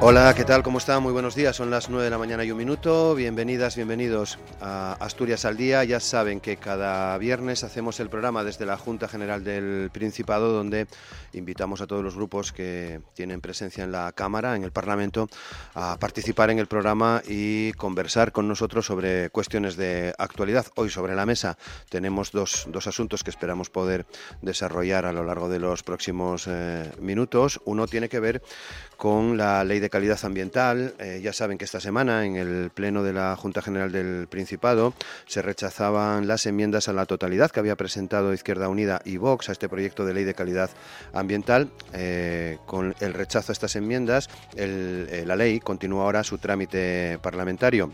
Hola, ¿qué tal? ¿Cómo está? Muy buenos días. Son las 9 de la mañana y un minuto. Bienvenidas, bienvenidos a Asturias al Día. Ya saben que cada viernes hacemos el programa desde la Junta General del Principado, donde invitamos a todos los grupos que tienen presencia en la Cámara, en el Parlamento, a participar en el programa y conversar con nosotros sobre cuestiones de actualidad. Hoy sobre la mesa tenemos dos, dos asuntos que esperamos poder desarrollar a lo largo de los próximos eh, minutos. Uno tiene que ver con la ley de calidad ambiental. Eh, ya saben que esta semana en el Pleno de la Junta General del Principado se rechazaban las enmiendas a la totalidad que había presentado Izquierda Unida y Vox a este proyecto de ley de calidad ambiental. Eh, con el rechazo a estas enmiendas, eh, la ley continúa ahora su trámite parlamentario.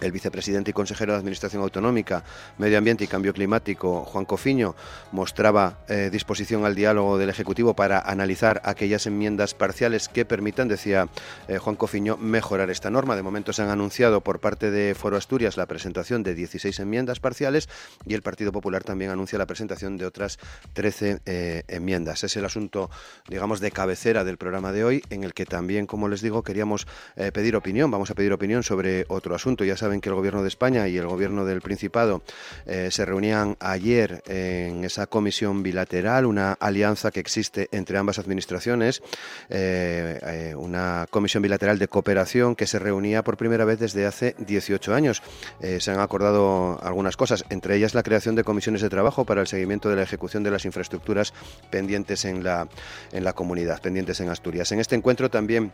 El vicepresidente y consejero de Administración Autonómica, Medio Ambiente y Cambio Climático, Juan Cofiño, mostraba eh, disposición al diálogo del Ejecutivo para analizar aquellas enmiendas parciales que permitan, decía eh, Juan Cofiño, mejorar esta norma. De momento se han anunciado por parte de Foro Asturias la presentación de 16 enmiendas parciales y el Partido Popular también anuncia la presentación de otras 13 eh, enmiendas. Es el asunto, digamos, de cabecera del programa de hoy, en el que también, como les digo, queríamos pedir opinión. Vamos a pedir opinión sobre otro asunto. Ya saben que el Gobierno de España y el Gobierno del Principado eh, se reunían ayer en esa comisión bilateral, una alianza que existe entre ambas administraciones, eh, eh, una comisión bilateral de cooperación que se reunía por primera vez desde hace 18 años. se han acordado algunas cosas, entre ellas la creación de comisiones de trabajo para el seguimiento de la ejecución de las infraestructuras pendientes en la, en la comunidad, pendientes en Asturias. En este encuentro también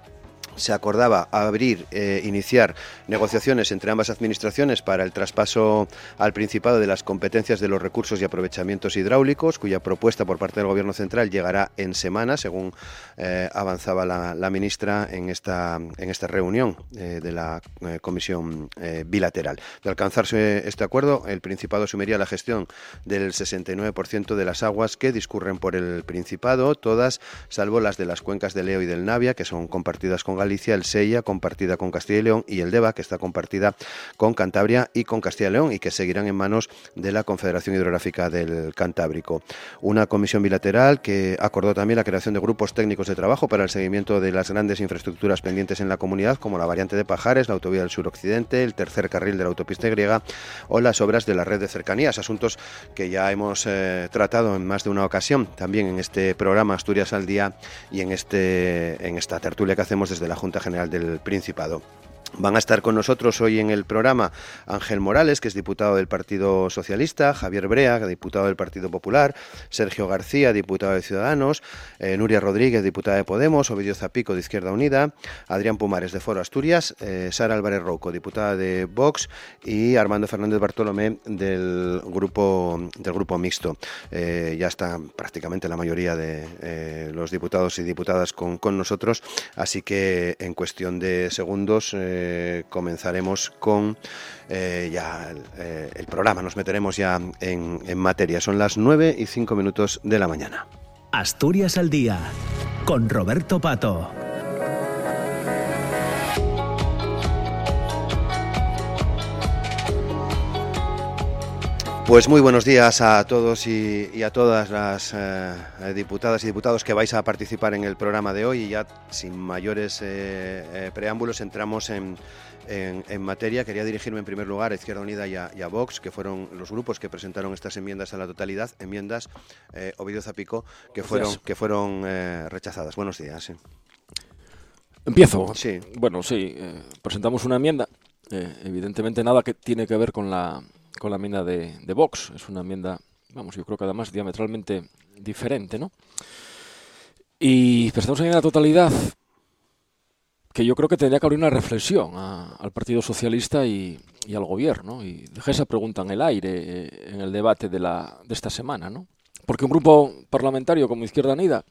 se acordaba abrir, eh, iniciar negociaciones entre ambas administraciones para el traspaso al Principado de las competencias de los recursos y aprovechamientos hidráulicos, cuya propuesta por parte del Gobierno Central llegará en semana, según eh, avanzaba la, ministra en esta, en esta reunión eh, de la Comisión Bilateral. De alcanzarse este acuerdo, el Principado asumiría la gestión del 69% de las aguas que discurren por el Principado, todas salvo las de las cuencas del Leo y del Navia, que son compartidas con Galicia, el Sella compartida con Castilla y León y el Deva que está compartida con Cantabria y con Castilla y León y que seguirán en manos de la Confederación Hidrográfica del Cantábrico. Una comisión bilateral que acordó también la creación de grupos técnicos de trabajo para el seguimiento de las grandes infraestructuras pendientes en la comunidad como la variante de Pajares, la autovía del suroccidente, el tercer carril de la autopista griega o las obras de la red de cercanías, asuntos que ya hemos eh, tratado en más de una ocasión también en este programa Asturias al Día y en, este, en esta tertulia que hacemos desde la Junta General del Principado. Van a estar con nosotros hoy en el programa Ángel Morales, que es diputado del Partido Socialista, Javier Brea, diputado del Partido Popular, Sergio García, diputado de Ciudadanos, eh, Nuria Rodríguez, diputada de Podemos, Ovidio Zapico, de Izquierda Unida, Adrián Pumares, de Foro Asturias, eh, Sara Álvarez Rouco, diputada de Vox, y Armando Fernández Bartolomé, del grupo, del grupo mixto. Eh, ya están prácticamente la mayoría de los diputados y diputadas con, con, nosotros, así que en cuestión de segundos eh, comenzaremos con eh, ya eh, el, programa, nos meteremos ya en, en materia. Son las 9 y 5 minutos de la mañana. Asturias al día, con Roberto Pato. Pues muy buenos días a todos y, a todas las eh, diputadas y diputados que vais a participar en el programa de hoy y ya sin mayores eh, eh, preámbulos entramos en, materia. Quería dirigirme en primer lugar a Izquierda Unida y a, Vox, que fueron los grupos que presentaron estas enmiendas a la totalidad, enmiendas Ovidio Zapico, que fueron, que fueron rechazadas. Buenos días. Empiezo. Sí. Bueno, sí, presentamos una enmienda. evidentemente nada que tiene que ver con la con la enmienda de, de Vox. Es una enmienda, vamos, yo creo que además diametralmente diferente, ¿no? Y presentamos en la totalidad que yo creo que tendría que abrir una reflexión al Partido Socialista y, al Gobierno. Y dejé esa pregunta en el aire eh, en el debate de, la, de esta semana, ¿no? Porque un grupo parlamentario como Izquierda Unida,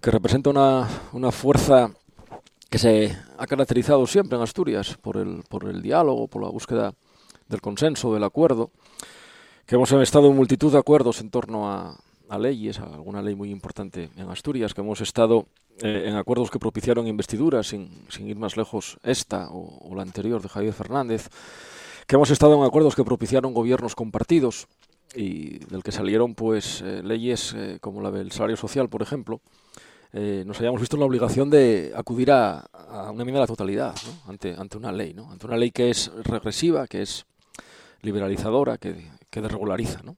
que representa una, una fuerza que se ha caracterizado siempre en Asturias por el, por el diálogo, por la búsqueda del consenso, del acuerdo, que hemos estado en multitud de acuerdos en torno a, a leyes, alguna ley muy importante en Asturias, que hemos estado eh, en acuerdos que propiciaron investiduras, sin, sin ir más lejos, esta o, la anterior de Javier Fernández, que hemos estado en acuerdos que propiciaron gobiernos compartidos y del que salieron pues eh, leyes eh, como la del salario social, por ejemplo, nos hayamos visto en la obligación de acudir a, a una enmienda de la totalidad ante, ante una ley, ¿no? ante una ley que es regresiva, que es liberalizadora, que, que desregulariza. ¿no?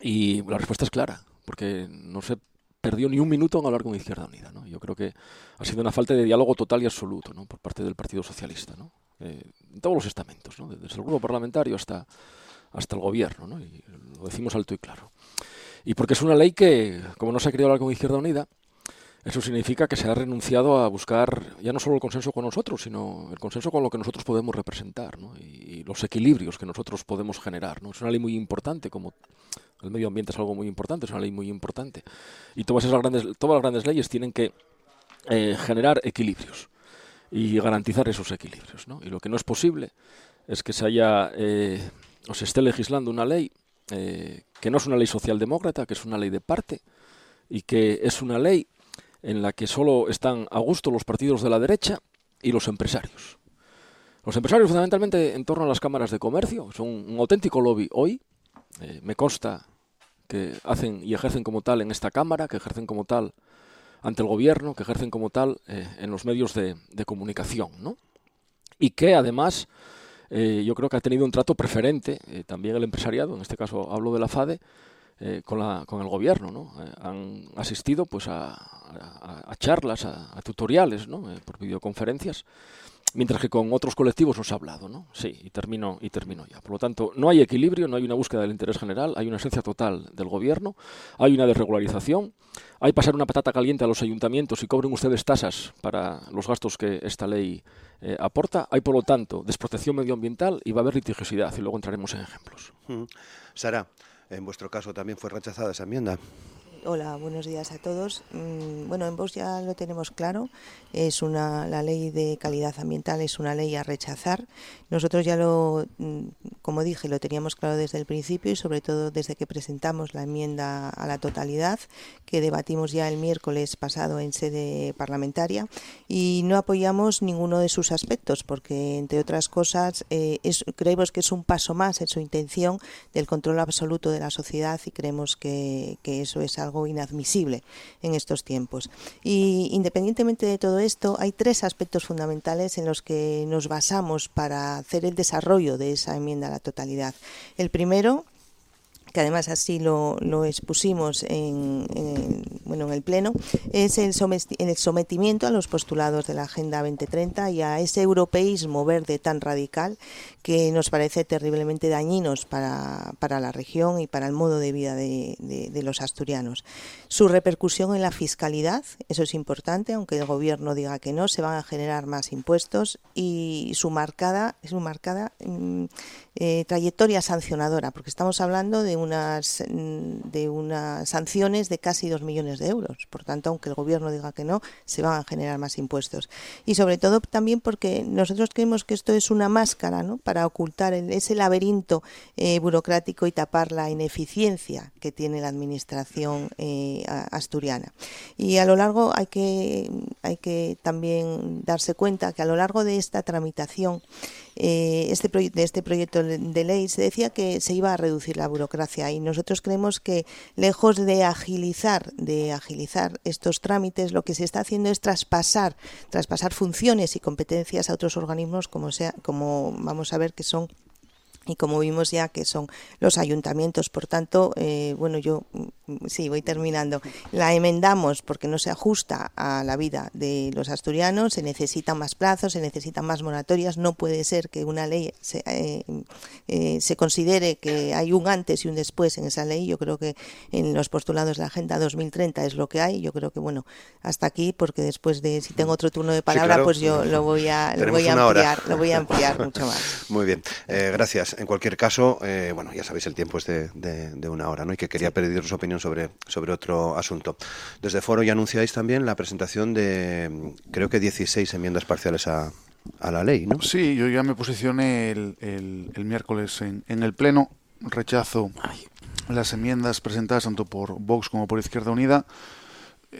Y la respuesta es clara, porque no se perdió ni un minuto en hablar con Izquierda Unida. ¿no? Yo creo que ha sido una falta de diálogo total y absoluto ¿no? por parte del Partido Socialista, ¿no? Eh, en todos los estamentos, desde el grupo parlamentario hasta, hasta el gobierno, ¿no? lo decimos alto y claro. Y porque es una ley que, como no se ha querido hablar con Izquierda Unida, eso significa que se ha renunciado a buscar ya no solo el consenso con nosotros, sino el consenso con lo que nosotros podemos representar ¿no? y, los equilibrios que nosotros podemos generar. ¿no? Es una ley muy importante, como el medio ambiente es algo muy importante, es una ley muy importante. Y todas esas grandes, todas las grandes leyes tienen que eh, generar equilibrios y garantizar esos equilibrios. Y lo que no es posible es que se haya eh, o se esté legislando una ley eh, que no es una ley socialdemócrata, que es una ley de parte y que es una ley en la que solo están a gusto los partidos de la derecha y los empresarios. Los empresarios fundamentalmente en torno a las cámaras de comercio son un auténtico lobby hoy. Eh, me consta que hacen y ejercen como tal en esta Cámara, que ejercen como tal ante el Gobierno, que ejercen como tal eh, en los medios de, comunicación, ¿no? Y que además eh, yo creo que ha tenido un trato preferente también el empresariado, en este caso hablo de la FADE, eh, con, la, con el gobierno, ¿no? Eh, han asistido pues a, a, charlas, a, tutoriales, ¿no? Eh, por videoconferencias, mientras que con otros colectivos nos ha hablado, ¿no? Sí, y termino, y termino ya. Por lo tanto, no hay equilibrio, no hay una búsqueda del interés general, hay una esencia total del gobierno, hay una desregularización, hay pasar una patata caliente a los ayuntamientos y cobren ustedes tasas para los gastos que esta ley aporta, hay por lo tanto desprotección medioambiental y va a haber litigiosidad, y luego entraremos en ejemplos. Sara, en vuestro caso también fue rechazada esa enmienda. Hola, buenos días a todos. Mm, bueno, en Vox ya lo tenemos claro. Es una la ley de calidad ambiental es una ley a rechazar. Nosotros ya lo, mm, como dije, lo teníamos claro desde el principio y sobre todo desde que presentamos la enmienda a la totalidad que debatimos ya el miércoles pasado en sede parlamentaria y no apoyamos ninguno de sus aspectos porque entre otras cosas eh, creemos que es un paso más en su intención del control absoluto de la sociedad y creemos que, que eso es algo inadmisible en estos tiempos. Y independientemente de todo esto, hay tres aspectos fundamentales en los que nos basamos para hacer el desarrollo de esa enmienda a la totalidad. El primero que además así lo, expusimos en, bueno, en el Pleno, es el, sometimiento a los postulados de la Agenda 2030 y a ese europeísmo verde tan radical que nos parece terriblemente dañinos para, para la región y para el modo de vida de, los asturianos. Su repercusión en la fiscalidad, eso es importante, aunque el Gobierno diga que no, se van a generar más impuestos y su marcada, su marcada mm, eh, trayectoria sancionadora, porque estamos hablando de unas, mm, de unas sanciones de casi dos millones de euros. Por tanto, aunque el gobierno diga que no, se van a generar más impuestos. Y sobre todo también porque nosotros creemos que esto es una máscara ¿no? para ocultar ese laberinto eh, burocrático y tapar la ineficiencia que tiene la administración eh, asturiana. Y a lo largo hay que, hay que también darse cuenta que a lo largo de esta tramitación eh, este de este proyecto de ley se decía que se iba a reducir la burocracia y nosotros creemos que lejos de agilizar de agilizar estos trámites lo que se está haciendo es traspasar traspasar funciones y competencias a otros organismos como sea como vamos a ver que son y como vimos ya que son los ayuntamientos. Por tanto, eh, bueno, yo mm, sí, voy terminando. La enmendamos porque no se ajusta a la vida de los asturianos, se necesitan más plazos, se necesitan más moratorias. No puede ser que una ley se, eh, eh, se considere que hay un antes y un después en esa ley. Yo creo que en los postulados de la Agenda 2030 es lo que hay. Yo creo que, bueno, hasta aquí, porque después de, si tengo otro turno de palabra, pues yo lo voy a, lo voy a ampliar, lo voy a ampliar mucho más. Muy bien, gracias en cualquier caso, eh, bueno, ya sabéis, el tiempo es de, una hora, ¿no? Y que quería pediros su opinión sobre, sobre otro asunto. Desde Foro ya anunciáis también la presentación de, creo que 16 enmiendas parciales a, la ley, ¿no? Sí, yo ya me posicioné el, el, miércoles en, en, el Pleno, rechazo las enmiendas presentadas tanto por Vox como por Izquierda Unida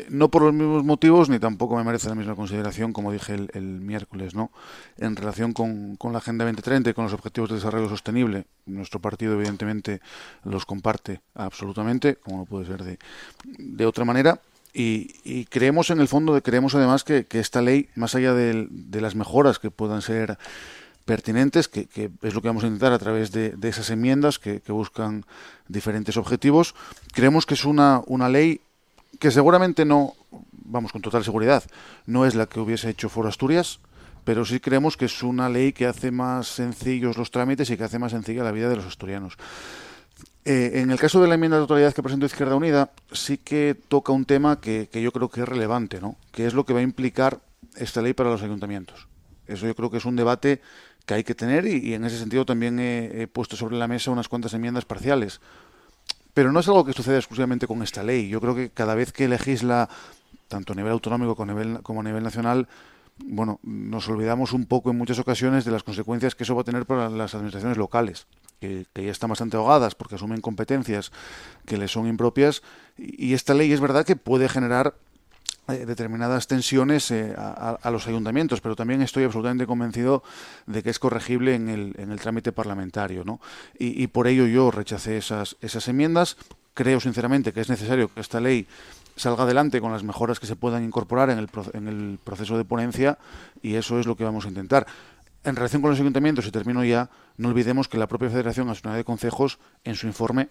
no por los mismos motivos ni tampoco me merece la misma consideración como dije el, miércoles no en relación con, la agenda 2030 y con los objetivos de desarrollo sostenible nuestro partido evidentemente los comparte absolutamente como no puede ser de, de otra manera y, creemos en el fondo creemos además que, esta ley más allá de, las mejoras que puedan ser pertinentes, que, es lo que vamos a intentar a través de, esas enmiendas que, buscan diferentes objetivos. Creemos que es una, una ley que seguramente no, vamos con total seguridad, no es la que hubiese hecho Foro Asturias, pero sí creemos que es una ley que hace más sencillos los trámites y que hace más sencilla la vida de los asturianos. Eh, en el caso de la enmienda de totalidad que presentó Izquierda Unida, sí que toca un tema que, yo creo que es relevante, ¿no? que es lo que va a implicar esta ley para los ayuntamientos. Eso yo creo que es un debate que hay que tener y, en ese sentido también he, puesto sobre la mesa unas cuantas enmiendas parciales. Pero no es algo que suceda exclusivamente con esta ley. Yo creo que cada vez que legisla, tanto a nivel autonómico como a nivel, nacional, bueno, nos olvidamos un poco en muchas ocasiones de las consecuencias que eso va a tener para las administraciones locales, que, ya están bastante ahogadas porque asumen competencias que les son impropias. Y esta ley es verdad que puede generar determinadas tensiones eh, a, los ayuntamientos, pero también estoy absolutamente convencido de que es corregible en el, en el trámite parlamentario. ¿no? Y, por ello yo rechacé esas, esas enmiendas. Creo sinceramente que es necesario que esta ley salga adelante con las mejoras que se puedan incorporar en el, en el proceso de ponencia y eso es lo que vamos a intentar. En relación con los ayuntamientos, y termino ya, no olvidemos que la propia Federación Nacional de Concejos, en su informe,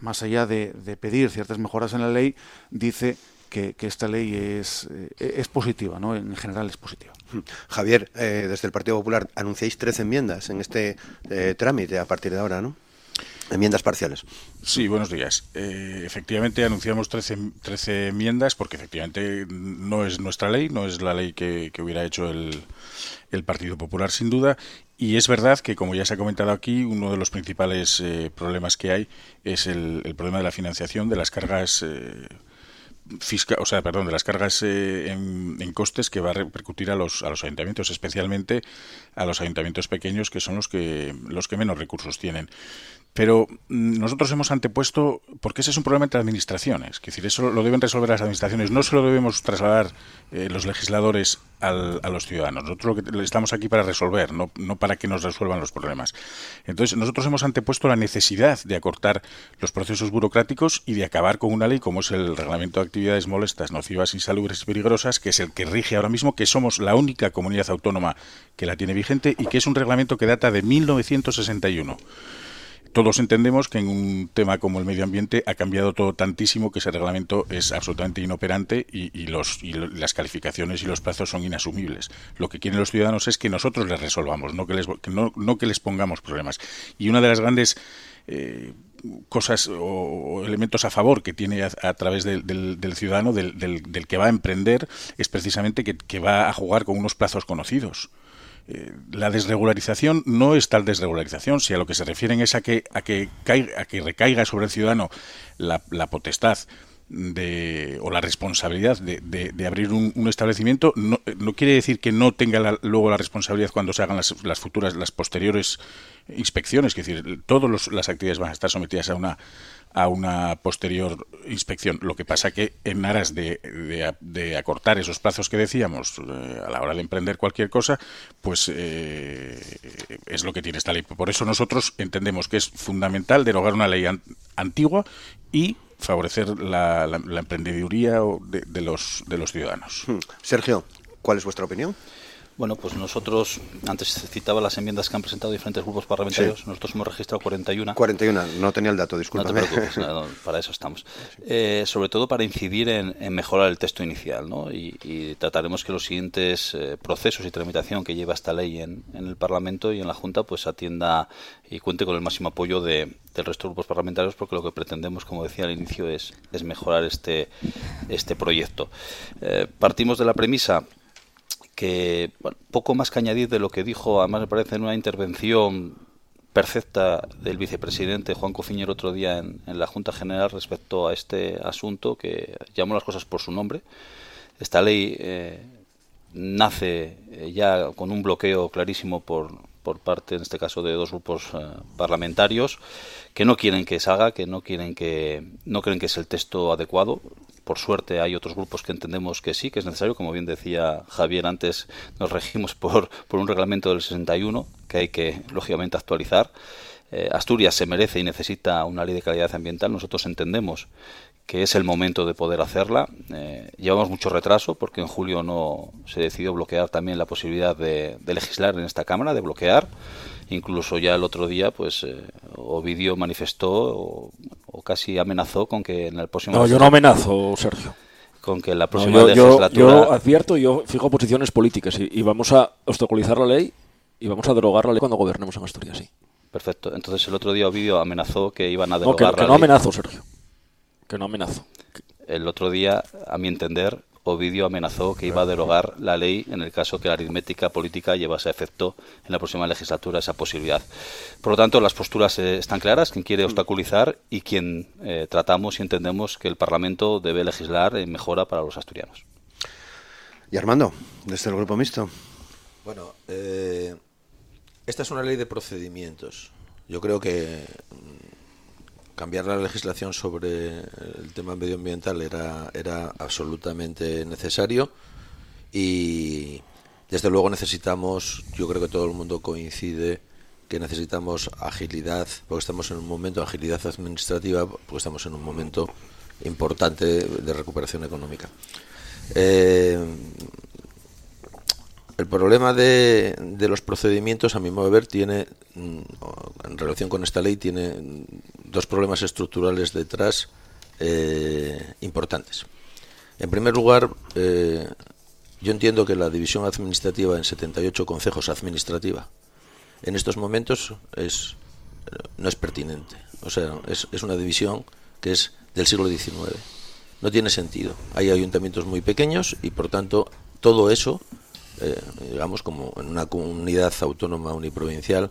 más allá de, de pedir ciertas mejoras en la ley, dice que, esta ley es, eh, es positiva, ¿no? En general es positiva. Hmm. Javier, eh, desde el Partido Popular anunciáis 13 enmiendas en este eh, trámite a partir de ahora, ¿no? Enmiendas parciales. Sí, buenos días. efectivamente anunciamos 13, 13, enmiendas porque efectivamente no es nuestra ley, no es la ley que, hubiera hecho el, el, Partido Popular sin duda. Y es verdad que, como ya se ha comentado aquí, uno de los principales problemas que hay es el, el, problema de la financiación de las cargas fiscal, o sea, perdón, de las cargas eh, en, costes que va a repercutir a los, a los ayuntamientos, especialmente a los ayuntamientos pequeños, que son los que, los que menos recursos tienen. Pero mm, nosotros hemos antepuesto, porque ese es un problema entre administraciones, es decir, eso lo deben resolver las administraciones, no se lo debemos trasladar eh, los legisladores a los ciudadanos. Nosotros lo que estamos aquí para resolver, no, no para que nos resuelvan los problemas. Entonces, nosotros hemos antepuesto la necesidad de acortar los procesos burocráticos y de acabar con una ley como es el Reglamento de Actividades Molestas, Nocivas, Insalubres y Peligrosas, que es el que rige ahora mismo, que somos la única comunidad autónoma que la tiene vigente y que es un reglamento que data de 1961 todos entendemos que en un tema como el medio ambiente ha cambiado todo tantísimo que ese reglamento es absolutamente inoperante y, los, las calificaciones y los plazos son inasumibles. Lo que quieren los ciudadanos es que nosotros les resolvamos, no que les, pongamos problemas. Y una de las grandes eh, cosas o, elementos a favor que tiene a, través del, ciudadano, del, que va a emprender, es precisamente que va a jugar con unos plazos conocidos. Eh, la desregularización no es tal desregularización, si a lo que se refieren es a que, a que, caiga, a que recaiga sobre el ciudadano la, potestad de, o la responsabilidad de, de, abrir un, establecimiento no, no, quiere decir que no tenga luego la responsabilidad cuando se hagan las, las futuras, las posteriores inspecciones, es decir, todas las actividades van a estar sometidas a una a una posterior inspección. Lo que pasa que en aras de, de, acortar esos plazos que decíamos eh, a la hora de emprender cualquier cosa, pues eh, es lo que tiene esta ley. Por eso nosotros entendemos que es fundamental derogar una ley antigua y favorecer la, la, emprendeduría de, de, los, de los ciudadanos. Hmm. Sergio, ¿cuál es vuestra opinión? Bueno, pues nosotros, antes se citaba las enmiendas que han presentado diferentes grupos parlamentarios, nosotros hemos registrado 41. 41, no tenía el dato, disculpa. No te preocupes, para eso estamos. Eh, sobre todo para incidir en, mejorar el texto inicial, ¿no? Y, trataremos que los siguientes eh, procesos y tramitación que lleva esta ley en, el Parlamento y en la Junta, pues atienda y cuente con el máximo apoyo de, del resto de grupos parlamentarios, porque lo que pretendemos, como decía al inicio, es, es mejorar este, este proyecto. Eh, partimos de la premisa que poco más que añadir de lo que dijo, además me parece en una intervención perfecta del vicepresidente Juan Cofiñer otro día en, la Junta General respecto a este asunto que llamó las cosas por su nombre. Esta ley eh, nace eh, ya con un bloqueo clarísimo por, por parte, en este caso, de dos grupos eh, parlamentarios que no quieren que salga, que no quieren que no creen que es el texto adecuado. Por suerte hay otros grupos que entendemos que sí, que es necesario. Como bien decía Javier antes, nos regimos por, por un reglamento del 61 que hay que, lógicamente, actualizar. Eh, Asturias se merece y necesita una ley de calidad ambiental. Nosotros entendemos que es el momento de poder hacerla. Eh, llevamos mucho retraso porque en julio no se decidió bloquear también la posibilidad de, legislar en esta Cámara, de bloquear. Incluso ya el otro día, pues eh, Ovidio manifestó o, casi amenazó con que en el próximo. No, yo no amenazo, Sergio. Con que en la próxima legislatura. Yo, advierto, yo fijo posiciones políticas y, vamos a obstaculizar la ley y vamos a derogar la ley cuando gobernemos en Asturias, sí. Perfecto. Entonces el otro día Ovidio amenazó que iban a derogar no, que, que no amenazo, Sergio que no amenazo. El otro día, a mi entender, Ovidio amenazó que iba a derogar la ley en el caso que la aritmética política llevase a efecto en la próxima legislatura esa posibilidad. Por lo tanto, las posturas eh, están claras, quien quiere obstaculizar y quien eh, tratamos y entendemos que el Parlamento debe legislar en mejora para los asturianos. Y Armando, desde el Grupo Mixto. Bueno, eh, esta es una ley de procedimientos. Yo creo que cambiar la legislación sobre el tema medioambiental era, era absolutamente necesario y desde luego necesitamos, yo creo que todo el mundo coincide que necesitamos agilidad, porque estamos en un momento, agilidad administrativa, porque estamos en un momento importante de recuperación económica. Eh, el problema de, de, los procedimientos, a mi modo de ver, tiene, mm, en relación con esta ley, tiene dos problemas estructurales detrás eh, importantes. En primer lugar, eh, yo entiendo que la división administrativa en 78 consejos administrativa en estos momentos es, no es pertinente. O sea, es, es una división que es del siglo XIX. No tiene sentido. Hay ayuntamientos muy pequeños y, por tanto, todo eso eh, digamos, como en una comunidad autónoma uniprovincial,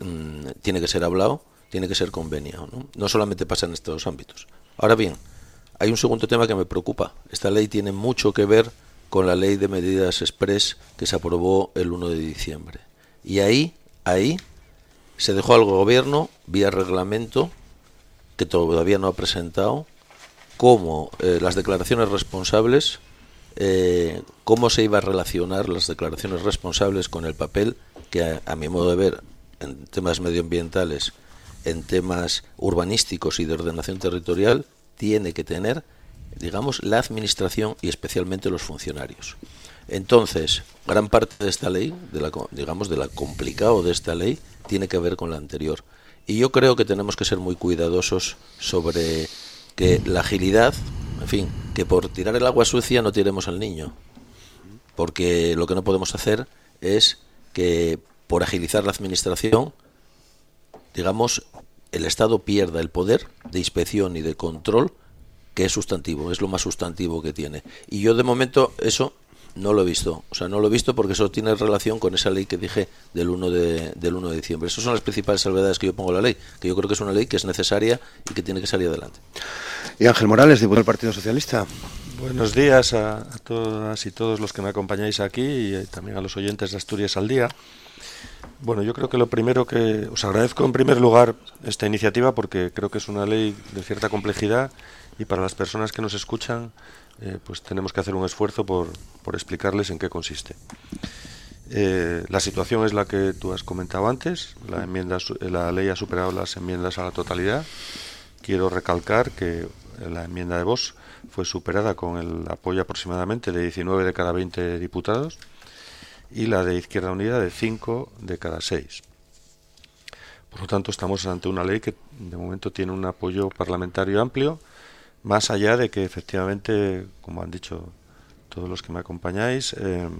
mm, tiene que ser hablado, tiene que ser conveniado. ¿no? no solamente pasa en estos ámbitos. Ahora bien, hay un segundo tema que me preocupa. Esta ley tiene mucho que ver con la ley de medidas express que se aprobó el 1 de diciembre. Y ahí, ahí, se dejó al gobierno, vía reglamento, que todavía no ha presentado, como eh, las declaraciones responsables eh, cómo se iba a relacionar las declaraciones responsables con el papel que, a, mi modo de ver, en temas medioambientales, en temas urbanísticos y de ordenación territorial, tiene que tener, digamos, la administración y especialmente los funcionarios. Entonces, gran parte de esta ley, de la, digamos, de la complicado de esta ley, tiene que ver con la anterior. Y yo creo que tenemos que ser muy cuidadosos sobre que la agilidad en fin, que por tirar el agua sucia no tiremos al niño. Porque lo que no podemos hacer es que por agilizar la administración, digamos, el Estado pierda el poder de inspección y de control que es sustantivo, es lo más sustantivo que tiene. Y yo de momento eso no lo he visto. O sea, no lo he visto porque eso tiene relación con esa ley que dije del 1 de, del 1 de dicciembre. Esas son las principales salvedades que yo pongo en la ley, que yo creo que es una ley que es necesaria y que tiene que salir adelante. Y Ángel Morales, diputado del Partido Socialista. Buenos días a, todas y todos los que me acompañáis aquí y eh, también a los oyentes de Asturias al Día. Bueno, yo creo que lo primero que os agradezco en primer lugar esta iniciativa porque creo que es una ley de cierta complejidad y para las personas que nos escuchan eh, pues tenemos que hacer un esfuerzo por, por explicarles en qué consiste. Eh, la situación es la que tú has comentado antes, la, enmienda, la ley ha superado las enmiendas a la totalidad. Quiero recalcar que la enmienda de Vox fue superada con el apoyo aproximadamente de 19 de cada 20 diputados y la de Izquierda Unida de 5 de cada 6. Por lo tanto, estamos ante una ley que de momento tiene un apoyo parlamentario amplio más allá de que efectivamente, como han dicho todos los que me acompañáis, em,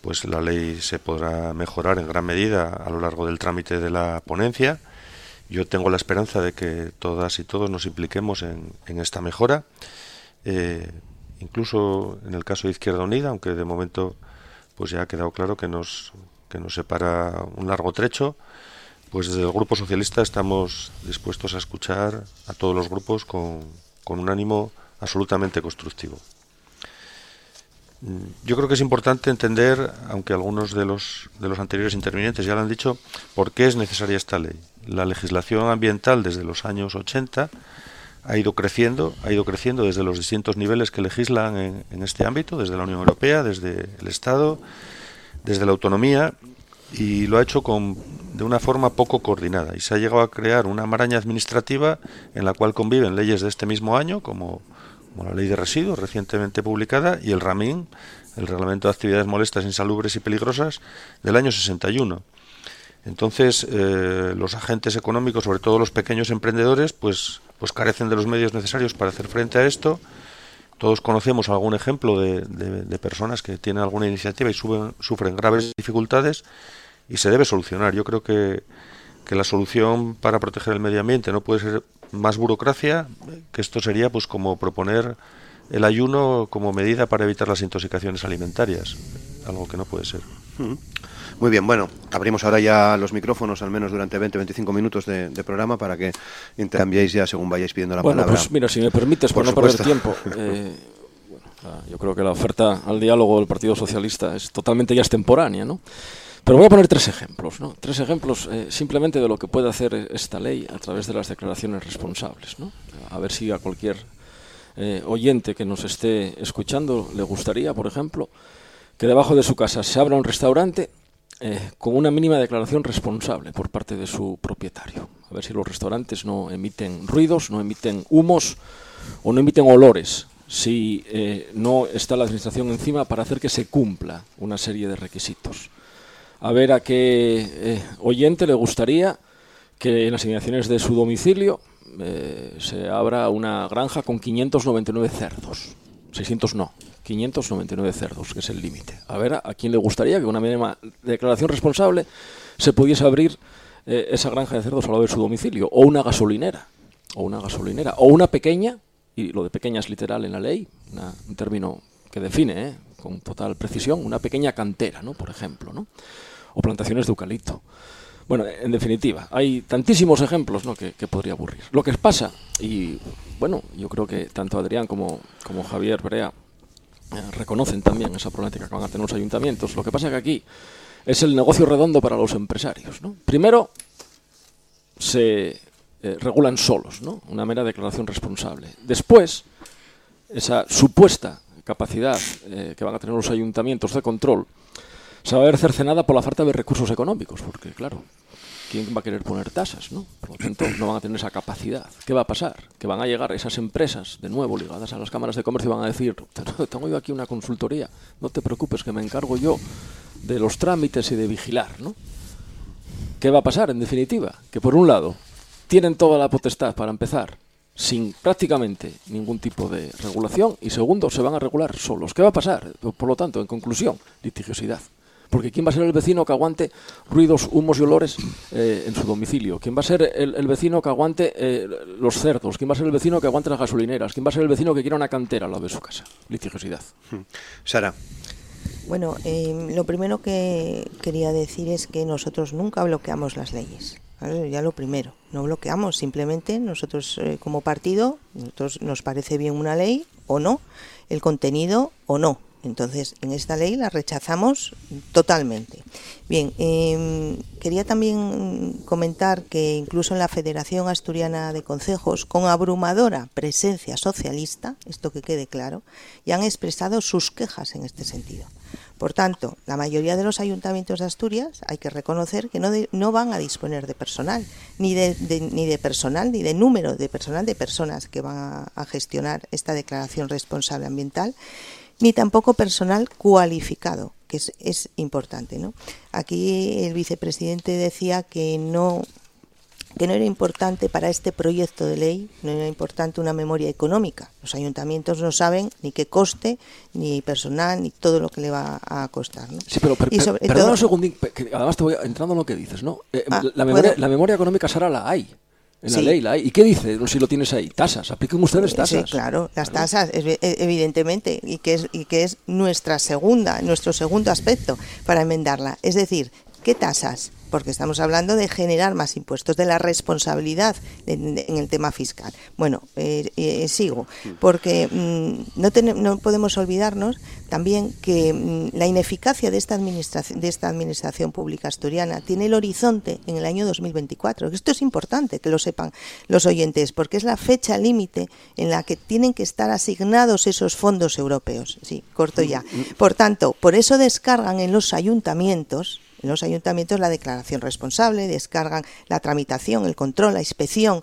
pues la ley se podrá mejorar en gran medida a lo largo del trámite de la ponencia. Yo tengo la esperanza de que todas y todos nos impliquemos en, esta mejora. Eh, incluso en el caso de Izquierda Unida, aunque de momento pues ya ha quedado claro que nos, que nos separa un largo trecho, pues desde el Grupo Socialista estamos dispuestos a escuchar a todos los grupos con, un ánimo absolutamente constructivo. Mm, yo creo que es importante entender, aunque algunos de los, de los anteriores intervinientes ya lo han dicho, por qué es necesaria esta ley. La legislación ambiental desde los años 80 ha ido creciendo, ha ido creciendo desde los distintos niveles que legislan en, en este ámbito, desde la Unión Europea, desde el Estado, desde la autonomía, y lo ha hecho con, de una forma poco coordinada. Y se ha llegado a crear una maraña administrativa en la cual conviven leyes de este mismo año, como como la Ley de Residuos recientemente publicada y el RAMIN, el Reglamento de Actividades Molestas, Insalubres y Peligrosas del año 61. Entonces, eh, los agentes económicos, sobre todo los pequeños emprendedores, pues, pues carecen de los medios necesarios para hacer frente a esto. Todos conocemos algún ejemplo de, de, personas que tienen alguna iniciativa y sufren graves dificultades y se debe solucionar. Yo creo que, que la solución para proteger el medio ambiente no puede ser más burocracia, que esto sería pues como proponer el ayuno como medida para evitar las intoxicaciones alimentarias, algo que no puede ser. Muy bien, bueno, abrimos ahora ya los micrófonos, al menos durante 20-25 minutos de, programa, para que intercambiéis ya según vayáis pidiendo la bueno, palabra. Pues mira, si me permites, por, no perder tiempo, eh, yo creo que la oferta al diálogo del Partido Socialista es totalmente ya extemporánea, ¿no? Pero voy a poner tres ejemplos, ¿no? Tres ejemplos eh, simplemente de lo que puede hacer esta ley a través de las declaraciones responsables, ¿no? A ver si a cualquier eh, oyente que nos esté escuchando le gustaría, por ejemplo, que debajo de su casa se abra un restaurante eh, con una mínima declaración responsable por parte de su propietario. A ver si los restaurantes no emiten ruidos, no emiten humos o no emiten olores si no está la administración encima para hacer que se cumpla una serie de requisitos a ver a qué eh, oyente le gustaría que en las asignaciones de su domicilio eh, se abra una granja con 599 cerdos. 600 no, 599 cerdos, que es el límite. A ver a, quién le gustaría que una mínima declaración responsable se pudiese abrir eh, esa granja de cerdos al lado de su domicilio, o una gasolinera, o una gasolinera, o una pequeña, y lo de pequeña es literal en la ley, un término que define con total precisión, una pequeña cantera, ¿no? por ejemplo. ¿no? O plantaciones de eucalipto. Bueno, en definitiva, hay tantísimos ejemplos ¿no? que, podría aburrir. Lo que pasa, y bueno, yo creo que tanto Adrián como, como Javier Brea eh, reconocen también esa problemática que van a tener los ayuntamientos, lo que pasa que aquí es el negocio redondo para los empresarios. ¿no? Primero, se eh, regulan solos, ¿no? una mera declaración responsable. Después, esa supuesta capacidad eh, que van a tener los ayuntamientos de control se va a ver cercenada por la falta de recursos económicos, porque claro, ¿quién va a querer poner tasas? ¿no? Por lo tanto, no van a tener esa capacidad. ¿Qué va a pasar? Que van a llegar esas empresas, de nuevo, ligadas a las cámaras de comercio, y van a decir, tengo yo aquí una consultoría, no te preocupes, que me encargo yo de los trámites y de vigilar, ¿no? ¿Qué va a pasar, en definitiva? Que por un lado, tienen toda la potestad para empezar sin prácticamente ningún tipo de regulación y segundo, se van a regular solos. ¿Qué va a pasar? Por lo tanto, en conclusión, litigiosidad. Porque ¿quién va a ser el vecino que aguante ruidos, humos y olores eh, en su domicilio? ¿Quién va a ser el, vecino que aguante eh, los cerdos? ¿Quién va a ser el vecino que aguante las gasolineras? ¿Quién va a ser el vecino que quiera una cantera al lado de su casa? Litigiosidad. Hmm. Sara. Bueno, eh, lo primero que quería decir es que nosotros nunca bloqueamos las leyes. Ya lo primero, no bloqueamos, simplemente nosotros como partido, nosotros nos parece bien una ley o no, el contenido o no, entonces, en esta ley la rechazamos totalmente. Bien, em, quería también comentar que incluso en la Federación Asturiana de Concejos, con abrumadora presencia socialista, esto que quede claro, ya han expresado sus quejas en este sentido. Por tanto, la mayoría de los ayuntamientos de Asturias hay que reconocer que no, no van a disponer de personal, ni de, ni de personal, ni de número de personal de personas que van a gestionar esta declaración responsable ambiental ni tampoco personal cualificado, que es, es importante. ¿no? Aquí el vicepresidente decía que no que no era importante para este proyecto de ley, no era importante una memoria económica. Los ayuntamientos no saben ni qué coste, ni personal, ni todo lo que le va a costar. ¿no? Sí, pero perdón un segundín, además te voy entrando en lo que dices, ¿no? Eh, ah, la, memoria, la memoria económica, Sara, la hay. En la ley, la ¿Y qué dice? Si lo tienes ahí, tasas. Apliquen ustedes tasas. Sí, claro, las tasas, e, evidentemente, y que es y que es nuestra segunda, nuestro segundo aspecto para enmendarla. Es decir, ¿Qué tasas? Porque estamos hablando de generar más impuestos, de la responsabilidad en, el tema fiscal. Bueno, eh, eh, sigo, porque mm, no, no podemos olvidarnos también que mm, la ineficacia de esta, administración, de esta administración pública asturiana tiene el horizonte en el año 2024. Esto es importante que lo sepan los oyentes, porque es la fecha límite en la que tienen que estar asignados esos fondos europeos. Sí, corto ya. Por tanto, por eso descargan en los ayuntamientos en los ayuntamientos la declaración responsable, descargan la tramitación, el control, la inspección,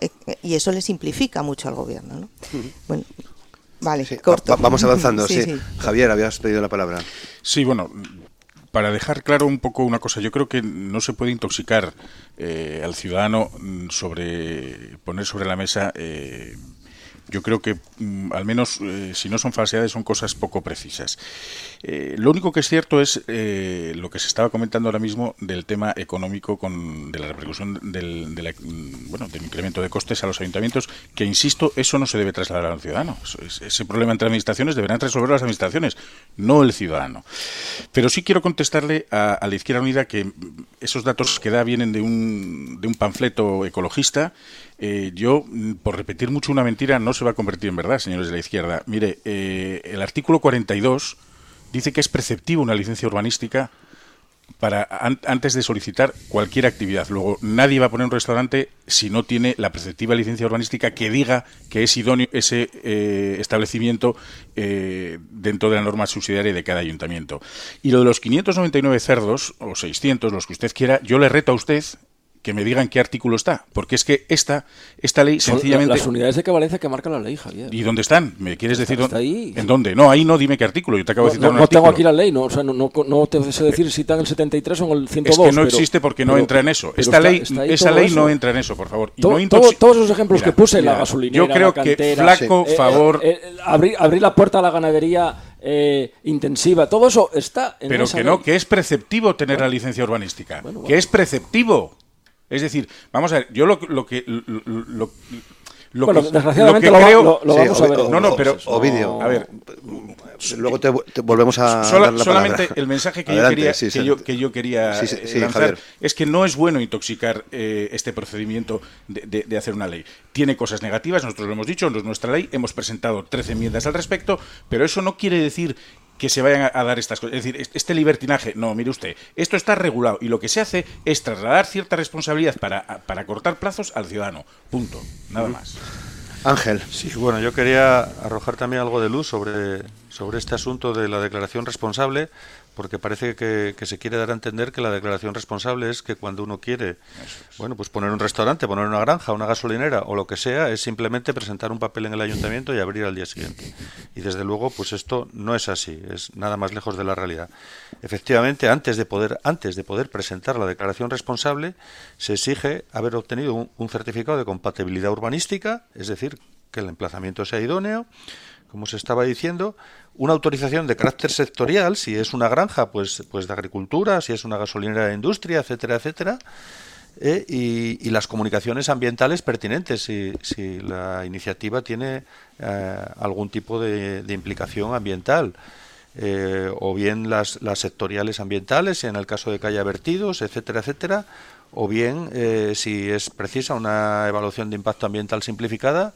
eh, y eso le simplifica mucho al gobierno. ¿no? Bueno, vale, corto. vamos avanzando, sí, Javier, habías pedido la palabra. Sí, bueno, para dejar claro un poco una cosa, yo creo que no se puede intoxicar eh, al ciudadano sobre poner sobre la mesa eh, yo creo que mm, al menos eh, si no son falsedades son cosas poco precisas. Eh, lo único que es cierto es eh, lo que se estaba comentando ahora mismo del tema económico con de la repercusión del, mm, bueno, del incremento de costes a los ayuntamientos, que insisto, eso no se debe trasladar al ciudadano. Ese problema entre administraciones deberán resolverlo las administraciones, no el ciudadano. Pero sí quiero contestarle a, a la Izquierda Unida que mm, esos datos que da vienen de un, de un panfleto ecologista eh, yo, mm, por repetir mucho una mentira, no se va a convertir en verdad, señores de la izquierda. Mire, eh, el artículo 42 dice que es preceptivo una licencia urbanística para antes de solicitar cualquier actividad. Luego, nadie va a poner un restaurante si no tiene la preceptiva licencia urbanística que diga que es idóneo ese eh, establecimiento dentro de la norma subsidiaria de cada ayuntamiento. Y lo de los 599 cerdos, o 600, los que usted quiera, yo le reto a usted que me digan qué artículo está, porque es que esta esta ley sencillamente las unidades de equivalencia que marca la ley, Javier. ¿Y dónde están? ¿Me quieres decir dónde? ahí. ¿En dónde? No, ahí no, dime qué artículo. Yo te acabo de citar no, no tengo aquí la ley, no, o sea, no, no, te sé decir si está en el 73 o en el 102. Es que no existe porque no entra en eso. Esta ley esa ley no entra en eso, por favor. Y todos los ejemplos que puse, la gasolinera, Yo creo que flaco eh, favor eh, eh, abrir, abrir la puerta a la ganadería intensiva, todo eso está en Pero que no, que es preceptivo tener la licencia urbanística, que es preceptivo. Es decir, vamos a ver, yo lo, lo que... Lo, lo bueno, que, desgraciadamente lo, que creo, lo, vamos a ver. No, no, pero Ovidio, a ver, luego te, volvemos a dar la solamente el mensaje que yo quería, que, yo, que yo quería eh, lanzar es que no es bueno intoxicar eh, este procedimiento de, de, de, hacer una ley. Tiene cosas negativas, nosotros lo hemos dicho, no es nuestra ley, hemos presentado 13 enmiendas al respecto, pero eso no quiere decir que se vayan a, dar estas cosas. Es decir, este libertinaje, no, mire usted, esto está regulado y lo que se hace es trasladar cierta responsabilidad para, para cortar plazos al ciudadano. Punto. Nada más. Ángel. Sí, bueno, yo quería arrojar también algo de luz sobre, sobre este asunto de la declaración responsable porque parece que, se quiere dar a entender que la declaración responsable es que cuando uno quiere, bueno, pues poner un restaurante, poner una granja, una gasolinera o lo que sea, es simplemente presentar un papel en el ayuntamiento y abrir al día siguiente. Y desde luego, pues esto no es así, es nada más lejos de la realidad. Efectivamente, antes de poder, antes de poder presentar la declaración responsable, se exige haber obtenido un, un certificado de compatibilidad urbanística, es decir, que el emplazamiento sea idóneo, como se estaba diciendo, una autorización de carácter sectorial, si es una granja, pues, pues de agricultura, si es una gasolinera de industria, etcétera, etcétera, eh, y, las comunicaciones ambientales pertinentes, si, si la iniciativa tiene eh, algún tipo de, implicación ambiental. Eh, o bien las, las, sectoriales ambientales, en el caso de que haya vertidos, etcétera, etcétera, o bien si es precisa una evaluación de impacto ambiental simplificada,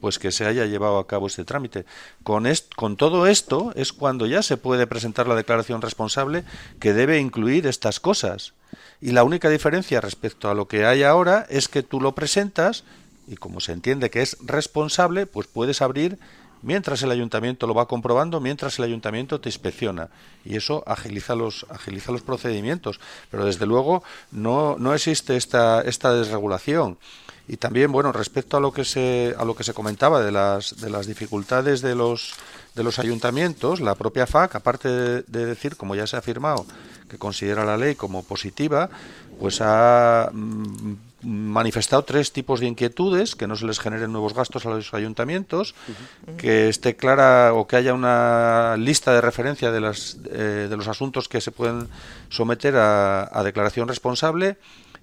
pues que se haya llevado a cabo este trámite. Con, con todo esto es cuando ya se puede presentar la declaración responsable que debe incluir estas cosas. Y la única diferencia respecto a lo que hay ahora es que tú lo presentas y como se entiende que es responsable, pues puedes abrir mientras el ayuntamiento lo va comprobando, mientras el ayuntamiento te inspecciona. Y eso agiliza los, agiliza los procedimientos. Pero desde luego no, no existe esta, esta desregulación. Y también, bueno, respecto a lo que se, a lo que se comentaba de las, de las dificultades de los, de los ayuntamientos, la propia FAC, aparte de, decir, como ya se ha afirmado, que considera la ley como positiva, pues ha mm, manifestado tres tipos de inquietudes, que no se les generen nuevos gastos a los ayuntamientos, que esté clara o que haya una lista de referencia de, las, eh, de los asuntos que se pueden someter a declaración responsable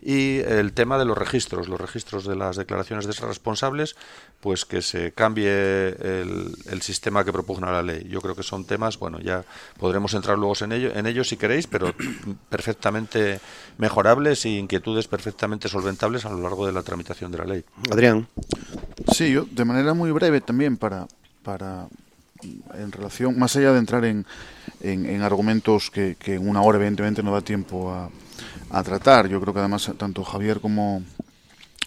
y el tema de los registros, los registros de las declaraciones de responsables, pues que se cambie el, sistema que propugna la ley. Yo creo que son temas, bueno, ya podremos entrar luego en, ello, en ellos si queréis, pero perfectamente mejorables y inquietudes perfectamente solventables a lo largo de la tramitación de la ley. Adrián. Sí, yo de manera muy breve también para, para en relación, más allá de entrar en, en, argumentos que, que, en una hora evidentemente no da tiempo a, a tratar. Yo creo que además tanto Javier como,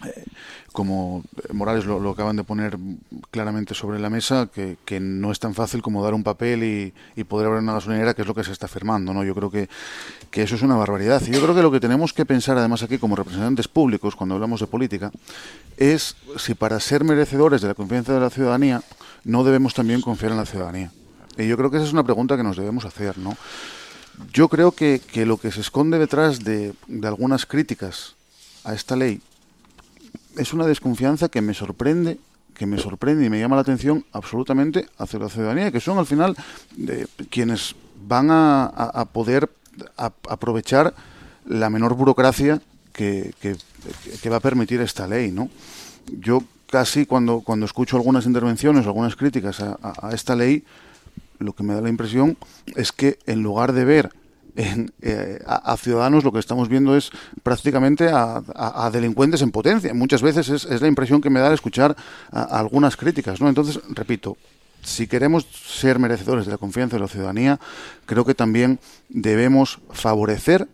eh, como Morales lo, acaban de poner claramente sobre la mesa, que, no es tan fácil como dar un papel y, y, poder abrir una gasolinera, que es lo que se está firmando. ¿no? Yo creo que, que eso es una barbaridad. Y yo creo que lo que tenemos que pensar además aquí como representantes públicos, cuando hablamos de política, es si para ser merecedores de la confianza de la ciudadanía, no debemos también confiar en la ciudadanía. Y yo creo que esa es una pregunta que nos debemos hacer, ¿no? Yo creo que, que lo que se esconde detrás de, de, algunas críticas a esta ley es una desconfianza que me sorprende que me sorprende y me llama la atención absolutamente hacia la ciudadanía, que son al final de, quienes van a, a, poder a, aprovechar la menor burocracia que, que, que, va a permitir esta ley, ¿no? Yo casi cuando, cuando escucho algunas intervenciones algunas críticas a esta ley, lo que me da la impresión es que en lugar de ver eh, a, ciudadanos lo que estamos viendo es prácticamente a, delincuentes en potencia. Muchas veces es, la impresión que me da al escuchar algunas críticas. ¿no? Entonces, repito, si queremos ser merecedores de la confianza de la ciudadanía, creo que también debemos favorecer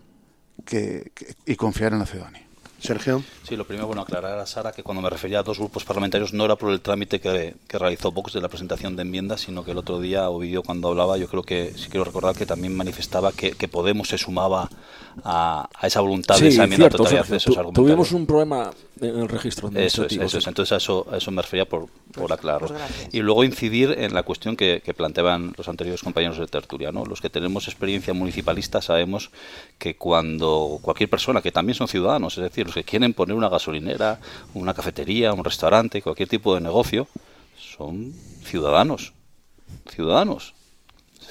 y confiar en la ciudadanía. Sergio. Sí, lo primero, bueno, aclarar a Sara que cuando me refería a dos grupos parlamentarios no era por el trámite que, que realizó Vox de la presentación de enmiendas, sino que el otro día Ovidio cuando hablaba, yo creo que sí quiero recordar que también manifestaba que, que Podemos se sumaba a, a esa voluntad sí, de esa enmienda cierto, totalidad Sergio, tu, Tuvimos un problema en el registro Eso es, eso es. Entonces a eso, a eso me refería por, por aclararlo. Pues y luego incidir en la cuestión que, que, planteaban los anteriores compañeros de tertulia. ¿no? Los que tenemos experiencia municipalista sabemos que cuando cualquier persona, que también son ciudadanos, es decir, los que quieren poner una gasolinera, una cafetería, un restaurante, cualquier tipo de negocio, son ciudadanos. Ciudadanos.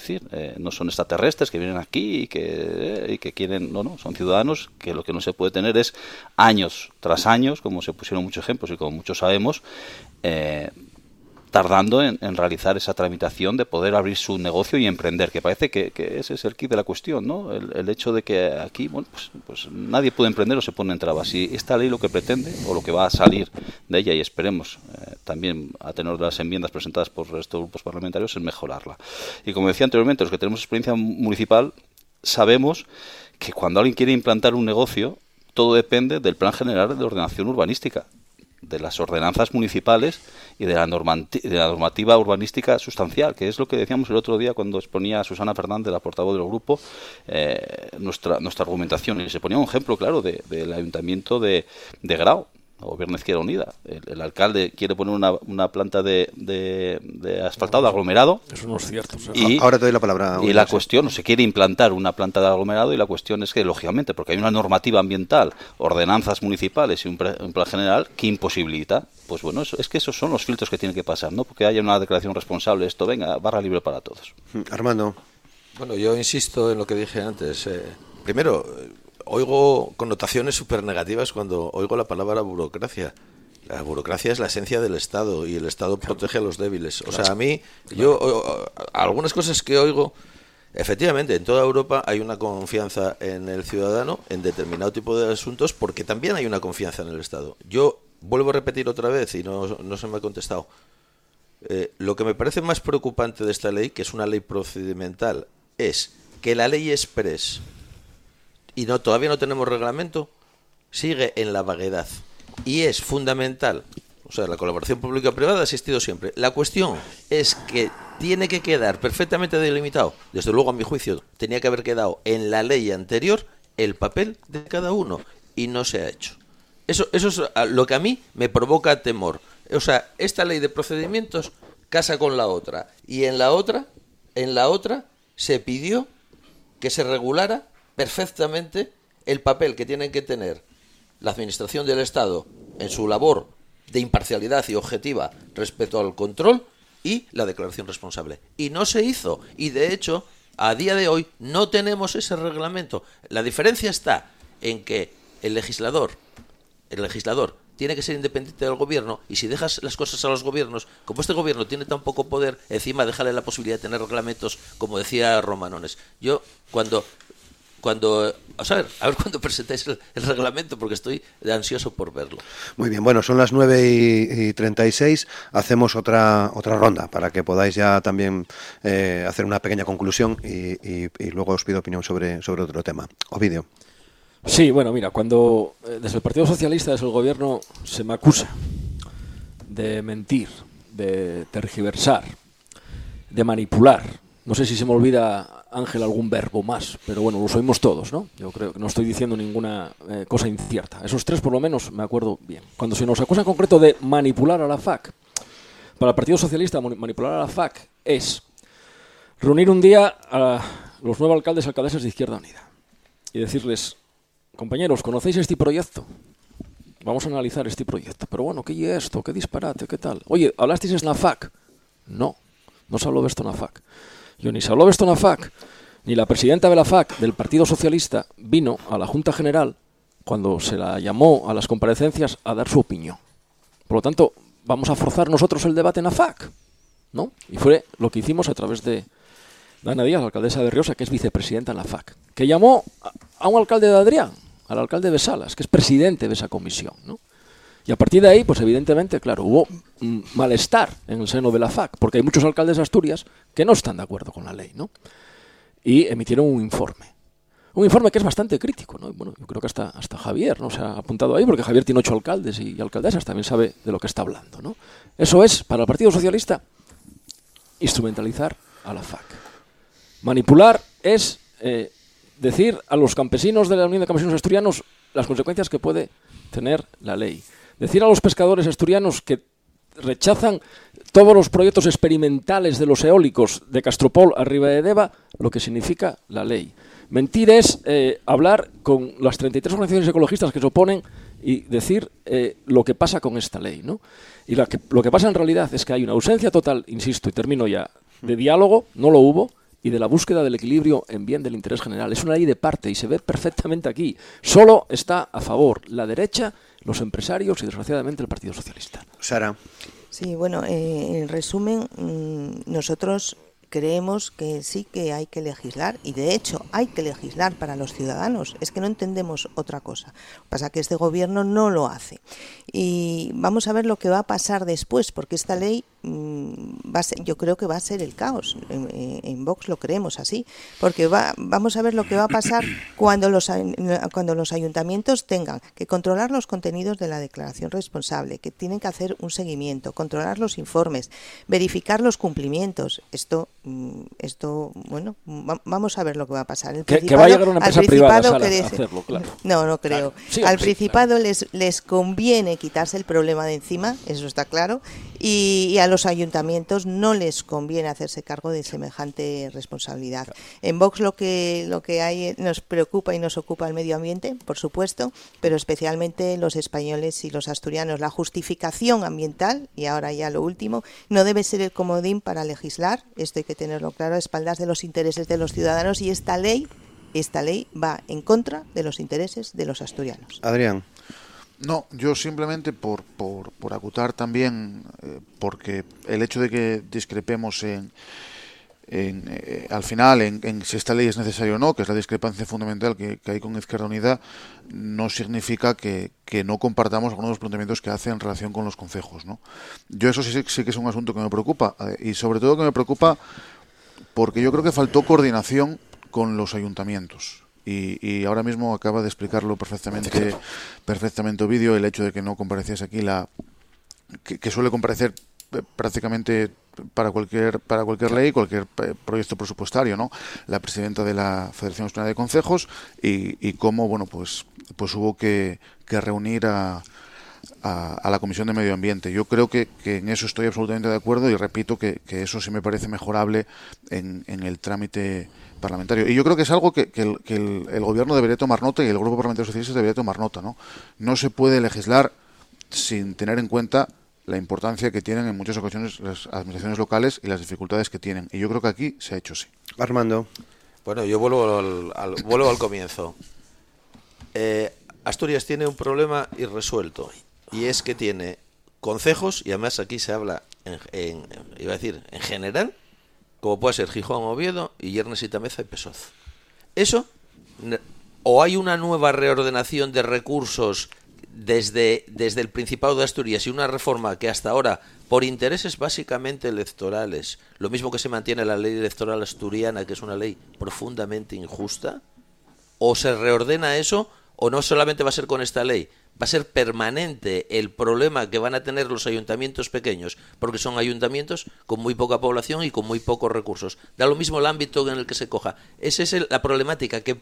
Decir, eh, no son extraterrestres que vienen aquí y que, eh, y que quieren, no, no, son ciudadanos que lo que no se puede tener es años tras años, como se pusieron muchos ejemplos y como muchos sabemos, eh, tardando en, realizar esa tramitación de poder abrir su negocio y emprender, que parece que, ese es el kit de la cuestión, ¿no? El, el, hecho de que aquí, bueno, pues, pues nadie puede emprender o se pone en trabas. Y esta ley lo que pretende, o lo que va a salir de ella, y esperemos eh, también a tenor de las enmiendas presentadas por estos grupos parlamentarios, es mejorarla. Y como decía anteriormente, los que tenemos experiencia municipal, sabemos que cuando alguien quiere implantar un negocio, todo depende del plan general de ordenación urbanística de las ordenanzas municipales y de la, de la, normativa urbanística sustancial, que es lo que decíamos el otro día cuando exponía a Susana Fernández, la portavoz del grupo, eh, nuestra, nuestra argumentación. Y se ponía un ejemplo, claro, del de, de ayuntamiento de, de Grau, gobierno Izquierda Unida. El, el, alcalde quiere poner una, una planta de, de, de, asfaltado, de aglomerado. Eso no es cierto. Y, Ahora te doy la palabra. Y la cuestión, se quiere implantar una planta de aglomerado y la cuestión es que, lógicamente, porque hay una normativa ambiental, ordenanzas municipales y un, pre, un plan general que imposibilita, pues bueno, eso, es que esos son los filtros que tienen que pasar, ¿no? Porque haya una declaración responsable, esto, venga, barra libre para todos. Armando. Bueno, yo insisto en lo que dije antes. Eh, primero, oigo connotaciones súper negativas cuando oigo la palabra burocracia. La burocracia es la esencia del Estado y el Estado protege a los débiles. O sea, a mí, yo, algunas cosas que oigo, efectivamente, en toda Europa hay una confianza en el ciudadano en determinado tipo de asuntos porque también hay una confianza en el Estado. Yo vuelvo a repetir otra vez y no, no se me ha contestado. Eh, lo que me parece más preocupante de esta ley, que es una ley procedimental, es que la ley express y no todavía no tenemos reglamento, sigue en la vaguedad. Y es fundamental, o sea, la colaboración pública-privada ha existido siempre. La cuestión es que tiene que quedar perfectamente delimitado, desde luego a mi juicio, tenía que haber quedado en la ley anterior el papel de cada uno y no se ha hecho. Eso, eso es lo que a mí me provoca temor. O sea, esta ley de procedimientos casa con la otra y en la otra, en la otra se pidió que se regulara perfectamente el papel que tienen que tener la Administración del Estado en su labor de imparcialidad y objetiva respecto al control y la declaración responsable. Y no se hizo. Y de hecho, a día de hoy no tenemos ese reglamento. La diferencia está en que el legislador, el legislador tiene que ser independiente del gobierno y si dejas las cosas a los gobiernos, como este gobierno tiene tan poco poder, encima déjale la posibilidad de tener reglamentos, como decía Romanones. Yo cuando cuando a ver, a ver cuándo presentáis el, reglamento, porque estoy ansioso por verlo. Muy bien, bueno, son las 9 y, 36. Hacemos otra otra ronda para que podáis ya también eh, hacer una pequeña conclusión y, y, luego os pido opinión sobre, sobre otro tema. Ovidio. Sí, bueno, mira, cuando eh, desde el Partido Socialista, desde el gobierno, se me acusa de mentir, de tergiversar, de manipular. No sé si se me olvida, Ángel, algún verbo más, pero bueno, lo oímos todos, ¿no? Yo creo que no estoy diciendo ninguna eh, cosa incierta. Esos tres, por lo menos, me acuerdo bien. Cuando se nos acusa en concreto de manipular a la FAC, para el Partido Socialista, manipular a la FAC es reunir un día a los nuevos alcaldes y alcaldesas de Izquierda Unida y decirles, Compañeros, ¿conocéis este proyecto? Vamos a analizar este proyecto. Pero bueno, ¿qué es esto? ¿Qué disparate? ¿Qué tal? Oye, ¿hablasteis en la FAC? No, no se habló de esto en la FAC. Yo ni se habló de esto en la FAC, ni la presidenta de la FAC del Partido Socialista vino a la Junta General cuando se la llamó a las comparecencias a dar su opinión. Por lo tanto, vamos a forzar nosotros el debate en la FAC. ¿no? Y fue lo que hicimos a través de Dana Díaz, la alcaldesa de Riosa, que es vicepresidenta en la FAC, que llamó a un alcalde de Adrián, al alcalde de Salas, que es presidente de esa comisión. ¿no? Y a partir de ahí, pues evidentemente, claro, hubo malestar en el seno de la FAC, porque hay muchos alcaldes de Asturias que no están de acuerdo con la ley, ¿no? Y emitieron un informe. Un informe que es bastante crítico, ¿no? Bueno, yo creo que hasta, hasta Javier ¿no? se ha apuntado ahí, porque Javier tiene ocho alcaldes y, alcaldesas, también sabe de lo que está hablando, ¿no? Eso es, para el Partido Socialista, instrumentalizar a la FAC. Manipular es eh, decir a los campesinos de la Unión de Campesinos Asturianos las consecuencias que puede tener la ley. Decir a los pescadores asturianos que rechazan todos los proyectos experimentales de los eólicos de Castropol arriba de Deva lo que significa la ley. Mentir es eh, hablar con las 33 organizaciones ecologistas que se oponen y decir eh, lo que pasa con esta ley. ¿no? Y lo que pasa en realidad es que hay una ausencia total, insisto, y termino ya, de diálogo, no lo hubo, y de la búsqueda del equilibrio en bien del interés general. Es una ley de parte y se ve perfectamente aquí. Solo está a favor la derecha, los empresarios y desgraciadamente el Partido Socialista. Sara. Sí, bueno, eh, en resumen, mm, nosotros creemos que sí que hay que legislar y de hecho hay que legislar para los ciudadanos. Es que no entendemos otra cosa. Pasa que este gobierno no lo hace. Y vamos a ver lo que va a pasar después, porque esta ley va a ser, yo creo que va a ser el caos. En, Vox lo creemos así, porque va, vamos a ver lo que va a pasar cuando los, cuando los ayuntamientos tengan que controlar los contenidos de la declaración responsable, que tienen que hacer un seguimiento, controlar los informes, verificar los cumplimientos. Esto Mm, esto, bueno, vamos a ver lo que va a pasar. que, va a llegar una empresa privada a hacerlo, claro. No, no creo. al Principado les, les conviene quitarse el problema de encima, eso está claro, y, a los ayuntamientos no les conviene hacerse cargo de semejante responsabilidad. En Vox lo que, lo que hay nos preocupa y nos ocupa el medio ambiente, por supuesto, pero especialmente los españoles y los asturianos. La justificación ambiental, y ahora ya lo último, no debe ser el comodín para legislar, esto hay que tenerlo claro, a espaldas de los intereses de los ciudadanos y esta ley, esta ley va en contra de los intereses de los asturianos. Adrián. No, yo simplemente por, por, por acutar también, eh, porque el hecho de que discrepemos en, en, eh, al final en, si esta ley es necesaria o no, que es la discrepancia fundamental que, hay con Izquierda Unida, no significa que, que, no compartamos algunos de los planteamientos que hace en relación con los concejos. ¿no? Yo eso sí, sí que es un asunto que me preocupa eh, y sobre todo que me preocupa porque yo creo que faltó coordinación con los ayuntamientos. Y, y, ahora mismo acaba de explicarlo perfectamente perfectamente Ovidio el hecho de que no compareciese aquí la que suele comparecer prácticamente para cualquier para cualquier ley, cualquier eh, proyecto presupuestario, ¿no? La presidenta de la Federación Española de Concejos y, y cómo, bueno, pues pues hubo que, que reunir a, a, la Comisión de Medio Ambiente. Yo creo que, que, en eso estoy absolutamente de acuerdo y repito que, que eso sí me parece mejorable en, en, el trámite parlamentario. Y yo creo que es algo que, el, el, el, Gobierno debería tomar nota y el Grupo Parlamentario Socialista debería tomar nota. ¿no? no se puede legislar sin tener en cuenta la importancia que tienen en muchas ocasiones las administraciones locales y las dificultades que tienen. Y yo creo que aquí se ha hecho sí. Armando. Bueno, yo vuelvo al, vuelvo al comienzo. Eh, Asturias tiene un problema irresuelto y es que tiene concejos y además aquí se habla en, iba a decir en general como puede ser Gijón, Oviedo y Yernes y Tameza y Pesoz. Eso o hay una nueva reordenación de recursos desde, desde el Principado de Asturias y una reforma que hasta ahora, por intereses básicamente electorales, lo mismo que se mantiene la ley electoral asturiana, que es una ley profundamente injusta, o se reordena eso, o no solamente va a ser con esta ley, va a ser permanente el problema que van a tener los ayuntamientos pequeños, porque son ayuntamientos con muy poca población y con muy pocos recursos. Da lo mismo el ámbito en el que se coja. Esa es la problemática que,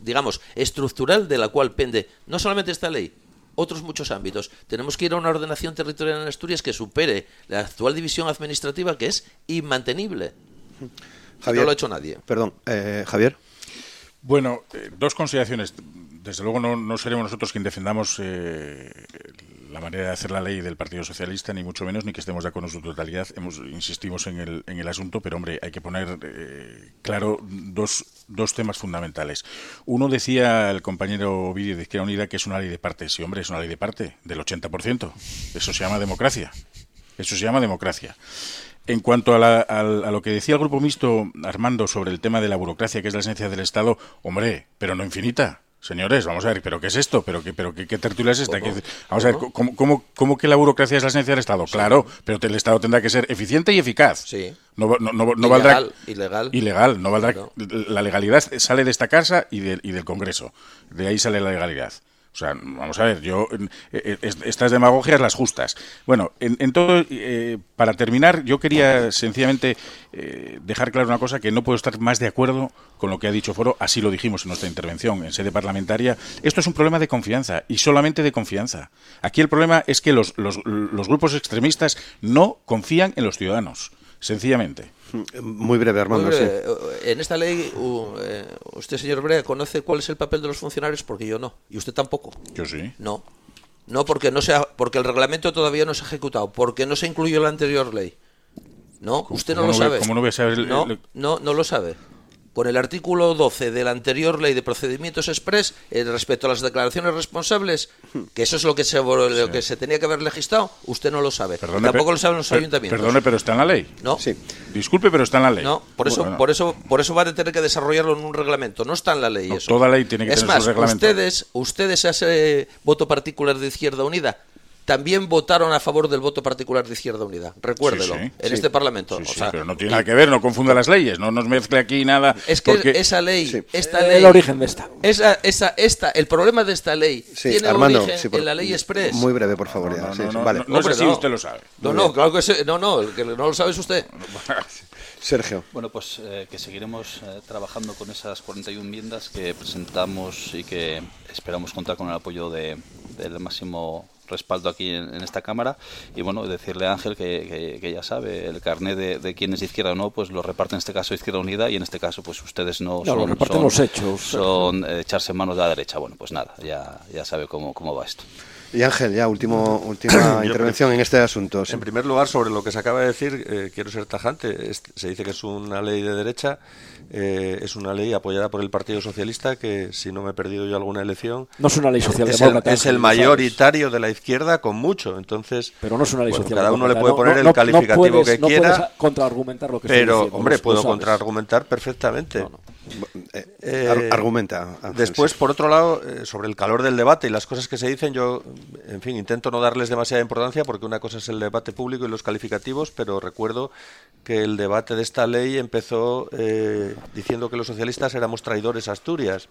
digamos, estructural de la cual pende no solamente esta ley, otros muchos ámbitos. Tenemos que ir a una ordenación territorial en Asturias que supere la actual división administrativa que es inmantenible. Javier, no lo ha hecho nadie. Perdón, eh, Javier. Bueno, eh, dos consideraciones. Desde luego no, seremos nosotros quien defendamos eh, la manera de hacer la ley del Partido Socialista, ni mucho menos, ni que estemos de acuerdo en su totalidad. Hemos, insistimos en el, en el asunto, pero hombre, hay que poner eh, claro dos, dos temas fundamentales. Uno decía el compañero Ovidio de Izquierda Unida que es una ley de parte. Sí, hombre, es una ley de parte, del 80%. Eso se llama democracia. Eso se llama democracia. En cuanto a, a, lo que decía el grupo mixto Armando sobre el tema de la burocracia, que es la esencia del Estado, hombre, pero no infinita. Señores, vamos a ver, ¿pero qué es esto? ¿Pero qué, pero qué, tertulia es esta? Vamos a ver, ¿cómo, cómo, que la burocracia es la esencia del Estado? Claro, pero el Estado tendrá que ser eficiente y eficaz. Sí. No, no, no, ilegal, valdrá. Ilegal. Ilegal. No valdrá. La legalidad sale de esta casa y, y del Congreso. De ahí sale la legalidad. O sea, vamos a ver, yo eh, eh, estas demagogias las justas. Bueno, en, todo, eh, para terminar, yo quería sencillamente dejar claro una cosa que no puedo estar más de acuerdo con lo que ha dicho Foro. Así lo dijimos en nuestra intervención en sede parlamentaria. Esto es un problema de confianza y solamente de confianza. Aquí el problema es que los, grupos extremistas no confían en los ciudadanos, sencillamente. Muy breve, Armando. En esta ley, eh, usted, señor Brea, conoce cuál es el papel de los funcionarios porque yo no. Y usted tampoco. Yo sí. No. No, porque, no sea, porque el reglamento todavía no se ha ejecutado, porque no se incluyó la anterior ley. No, usted no lo sabe. ¿Cómo no voy a saber? No, no, no lo sabe con el artículo 12 de la anterior ley de procedimientos express eh, respecto a las declaraciones responsables, que eso es lo que se, lo que se tenía que haber legislado, usted no lo sabe. Tampoco lo saben los ayuntamientos. Perdone, pero está en la ley. No. Sí. Disculpe, pero está en la ley. No, por eso, por eso, por eso va a tener que desarrollarlo en un reglamento. No está en la ley eso. Toda ley tiene que es tener más, su reglamento. ustedes, ustedes ese voto particular de Izquierda Unida también votaron a favor del voto particular de Izquierda Unida. Recuérdelo, en este Parlamento. pero no tiene nada que ver, no confunda las leyes, no nos mezcle aquí nada. Es que esa ley, esta ley, el origen de esta. Esa, esa, esta, el problema de esta ley tiene origen en la ley express. Muy breve, por favor. No, sé si usted lo sabe. No, no, claro que sí, no, no, el que no lo sabe es usted. Sergio. Bueno, pues eh, que seguiremos eh, trabajando con esas 41 enmiendas que presentamos y que esperamos contar con el apoyo de, del máximo respaldo aquí en, esta Cámara y bueno, decirle a Ángel que, ya sabe, el carnet de, de, quién es izquierda o no, pues lo reparte en este caso Izquierda Unida y en este caso pues ustedes no, son, son, los hechos. son eh, echarse manos de la derecha. Bueno, pues nada, ya, ya sabe cómo, cómo va esto. Y Ángel, ya último, última intervención en este asunto. En primer lugar, sobre lo que se acaba de decir, eh, quiero ser tajante. se dice que es una ley de derecha, eh, es una ley apoyada por el Partido Socialista, que si no me he perdido yo alguna elección... No es una ley socialdemócrata. Es el, mayoritario de la izquierda con mucho, entonces... Pero no es una ley Cada uno le puede poner el calificativo que quiera. contraargumentar lo que Pero, hombre, puedo contraargumentar perfectamente. Eh, argumenta. Después, por otro lado, sobre el calor del debate y las cosas que se dicen, yo en fin, intento no darles demasiada importancia porque una cosa es el debate público y los calificativos, pero recuerdo que el debate de esta ley empezó eh, diciendo que los socialistas éramos traidores a Asturias.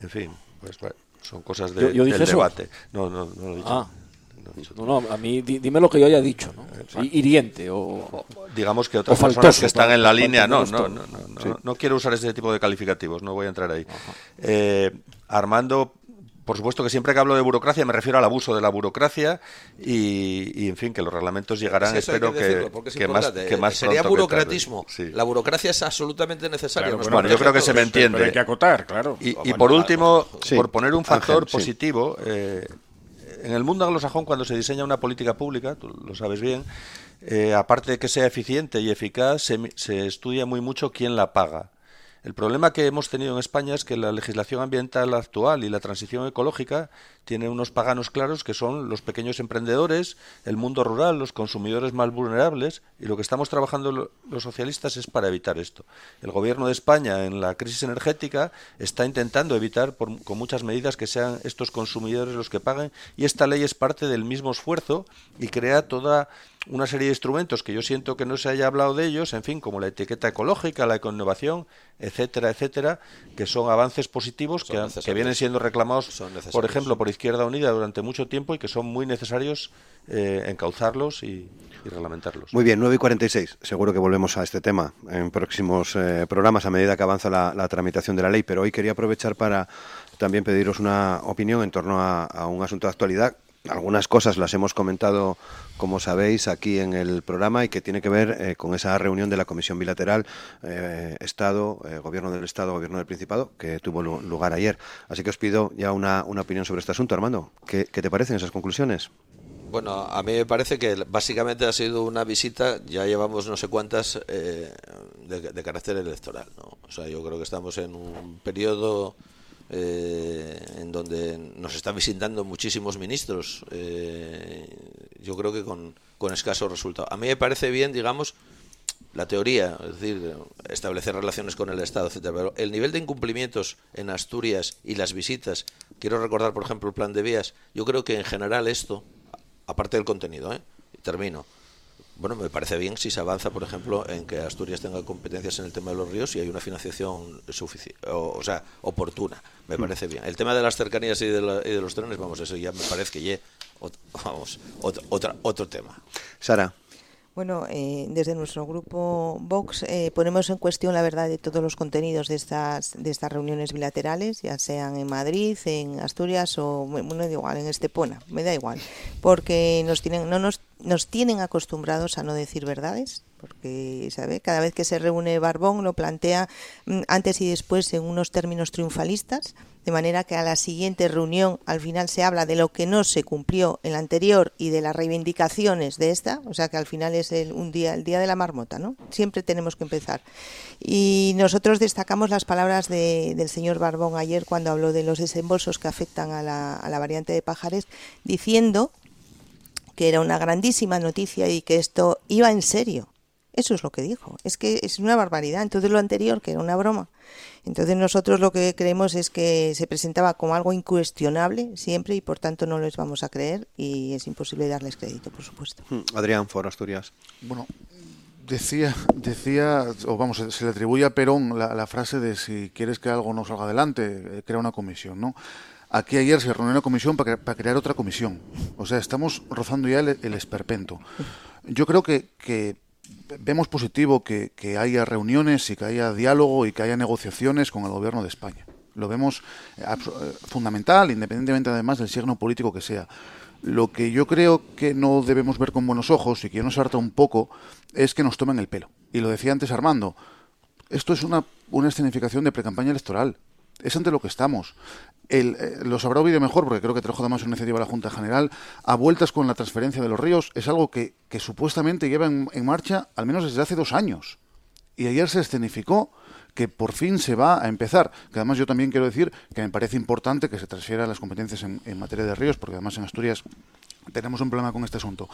En fin, pues son cosas de, del debate. No, no, no lo he dicho. Ah. No, no, a mí dime lo que yo haya dicho, ¿no? Hiriente o... Digamos que otras personas que están en la línea... No, no, no, no, no, quiero usar ese tipo de calificativos, no voy a entrar ahí. Eh, Armando por supuesto que siempre que hablo de burocracia me refiero al abuso de la burocracia y, en fin, que los reglamentos llegarán, espero que, que, más, que más Sería burocratismo. La burocracia es absolutamente necesaria. bueno, yo creo que se me entiende. hay que acotar, claro. Y, por último, por poner un factor positivo, eh, en el mundo anglosajón cuando se diseña una política pública, tú lo sabes bien, eh, aparte de que sea eficiente y eficaz, se, se estudia muy mucho quién la paga. El problema que hemos tenido en España es que la legislación ambiental actual y la transición ecológica tiene unos paganos claros que son los pequeños emprendedores, el mundo rural, los consumidores más vulnerables, y lo que estamos trabajando los socialistas es para evitar esto. El gobierno de España en la crisis energética está intentando evitar con muchas medidas que sean estos consumidores los que paguen, y esta ley es parte del mismo esfuerzo y crea toda una serie de instrumentos que yo siento que no se haya hablado de ellos, en fin, como la etiqueta ecológica, la ecoinnovación, etcétera, etcétera, que son avances positivos que, vienen siendo reclamados, por ejemplo, por Izquierda Unida durante mucho tiempo y que son muy necesarios eh, encauzarlos y, reglamentarlos. Muy bien, 9 y 46. Seguro que volvemos a este tema en próximos eh, programas a medida que avanza la, tramitación de la ley, pero hoy quería aprovechar para también pediros una opinión en torno a un asunto de actualidad algunas cosas las hemos comentado, como sabéis, aquí en el programa y que tiene que ver eh, con esa reunión de la Comisión Bilateral eh, Estado, eh, Gobierno del Estado, Gobierno del Principado, que tuvo lugar ayer. Así que os pido ya una, opinión sobre este asunto, Armando. ¿Qué, te parecen esas conclusiones? Bueno, a mí me parece que básicamente ha sido una visita, ya llevamos no sé cuántas, de, de, carácter electoral. ¿no? O sea, yo creo que estamos en un periodo eh, en donde nos están visitando muchísimos ministros, eh, yo creo que con, con escaso resultado. A mí me parece bien, digamos, la teoría, es decir, establecer relaciones con el Estado, etcétera, pero el nivel de incumplimientos en Asturias y las visitas, quiero recordar, por ejemplo, el plan de vías, yo creo que en general esto, aparte del contenido, ¿eh? termino, bueno, me parece bien si se avanza, por ejemplo, en que Asturias tenga competencias en el tema de los ríos y hay una financiación suficiente, o, sea, oportuna. Me mm. parece bien. El tema de las cercanías y de, los trenes, vamos, eso ya me parece que ya, vamos, otro, otro tema. Sara. Bueno, eh, desde nuestro grupo Vox eh, ponemos en cuestión la verdad de todos los contenidos de estas de estas reuniones bilaterales, ya sean en Madrid, en Asturias o bueno, da igual, en Estepona, me da igual, porque nos tienen no nos nos tienen acostumbrados a no decir verdades porque sabe cada vez que se reúne Barbón lo plantea mm, antes y después en unos términos triunfalistas de manera que a la siguiente reunión al final se habla de lo que no se cumplió en la anterior y de las reivindicaciones de esta, o sea que al final es el, un día, el día de la marmota, ¿no? Siempre tenemos que empezar. Y nosotros destacamos las palabras del señor Barbón ayer cuando habló de los desembolsos que afectan a la, a la variante de Pajares, diciendo que era una grandísima noticia y que esto iba en serio. Eso es lo que dijo. Es que es una barbaridad. Entonces lo anterior, que era una broma. Entonces nosotros lo que creemos es que se presentaba como algo incuestionable siempre y por tanto no les vamos a creer y es imposible darles crédito, por supuesto. Hmm, Adrián For Asturias. Bueno, decía, decía, o vamos, se le atribuye a Perón la, frase de si quieres que algo no salga adelante, eh, crea una comisión, ¿no? Aquí ayer se reunió una comisión para, crear otra comisión. O sea, estamos rozando ya el, esperpento. Yo creo que, que vemos positivo que, haya reuniones y que haya diálogo y que haya negociaciones con el gobierno de España. Lo vemos eh, eh, fundamental, independientemente además del signo político que sea. Lo que yo creo que no debemos ver con buenos ojos y que nos harta un poco es que nos tomen el pelo. Y lo decía antes Armando, esto es una, una escenificación de precampaña electoral. Es ante lo que estamos eh, lo sabrá oído mejor, porque creo que trajo además una iniciativa a la Junta General, a vueltas con la transferencia de los ríos, es algo que, supuestamente lleva en, marcha al menos desde hace dos años. Y ayer se escenificó que por fin se va a empezar. Que además yo también quiero decir que me parece importante que se transfieran las competencias en, materia de ríos, porque además en Asturias tenemos un problema con este asunto.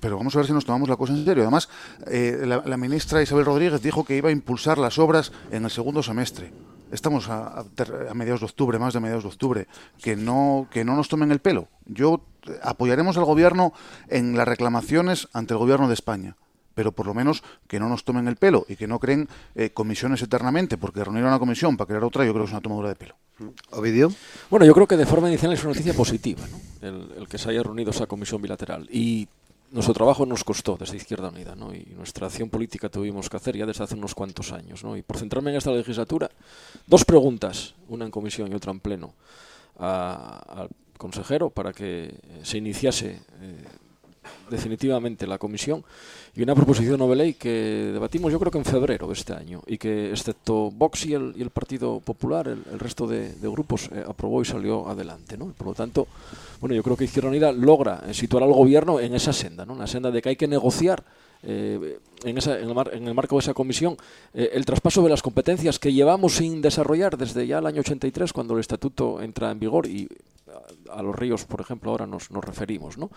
Pero vamos a ver si nos tomamos la cosa en serio. Además, eh, la ministra Isabel Rodríguez dijo que iba a impulsar las obras en el segundo semestre estamos a, mediados de octubre, más de mediados de octubre, que no, que no nos tomen el pelo. Yo eh, apoyaremos al gobierno en las reclamaciones ante el gobierno de España, pero por lo menos que no nos tomen el pelo y que no creen eh, comisiones eternamente, porque reunir una comisión para crear otra yo creo que es una tomadura de pelo. Ovidio. Bueno, yo creo que de forma inicial es una noticia positiva, ¿no? el, el que se haya reunido esa comisión bilateral. Y nuestro trabajo nos costó desde Izquierda Unida, ¿no? Y nuestra acción política tuvimos que hacer ya desde hace unos cuantos años, ¿no? Y por centrarme en esta legislatura, dos preguntas, una en comisión y otra en pleno, al consejero para que se iniciase eh, definitivamente la comisión y una proposición de ley que debatimos yo creo que en febrero de este año y que excepto Vox y el, y el Partido Popular, el, resto de, grupos eh, aprobó y salió adelante. ¿no? Por lo tanto, bueno, yo creo que Izquierda Unida logra situar al gobierno en esa senda, ¿no? una senda de que hay que negociar en, esa, en, el marco de esa comisión el traspaso de las competencias que llevamos sin desarrollar desde ya el año 83, cuando el estatuto entra en vigor y a, los ríos, por ejemplo, ahora nos, nos referimos. ¿no?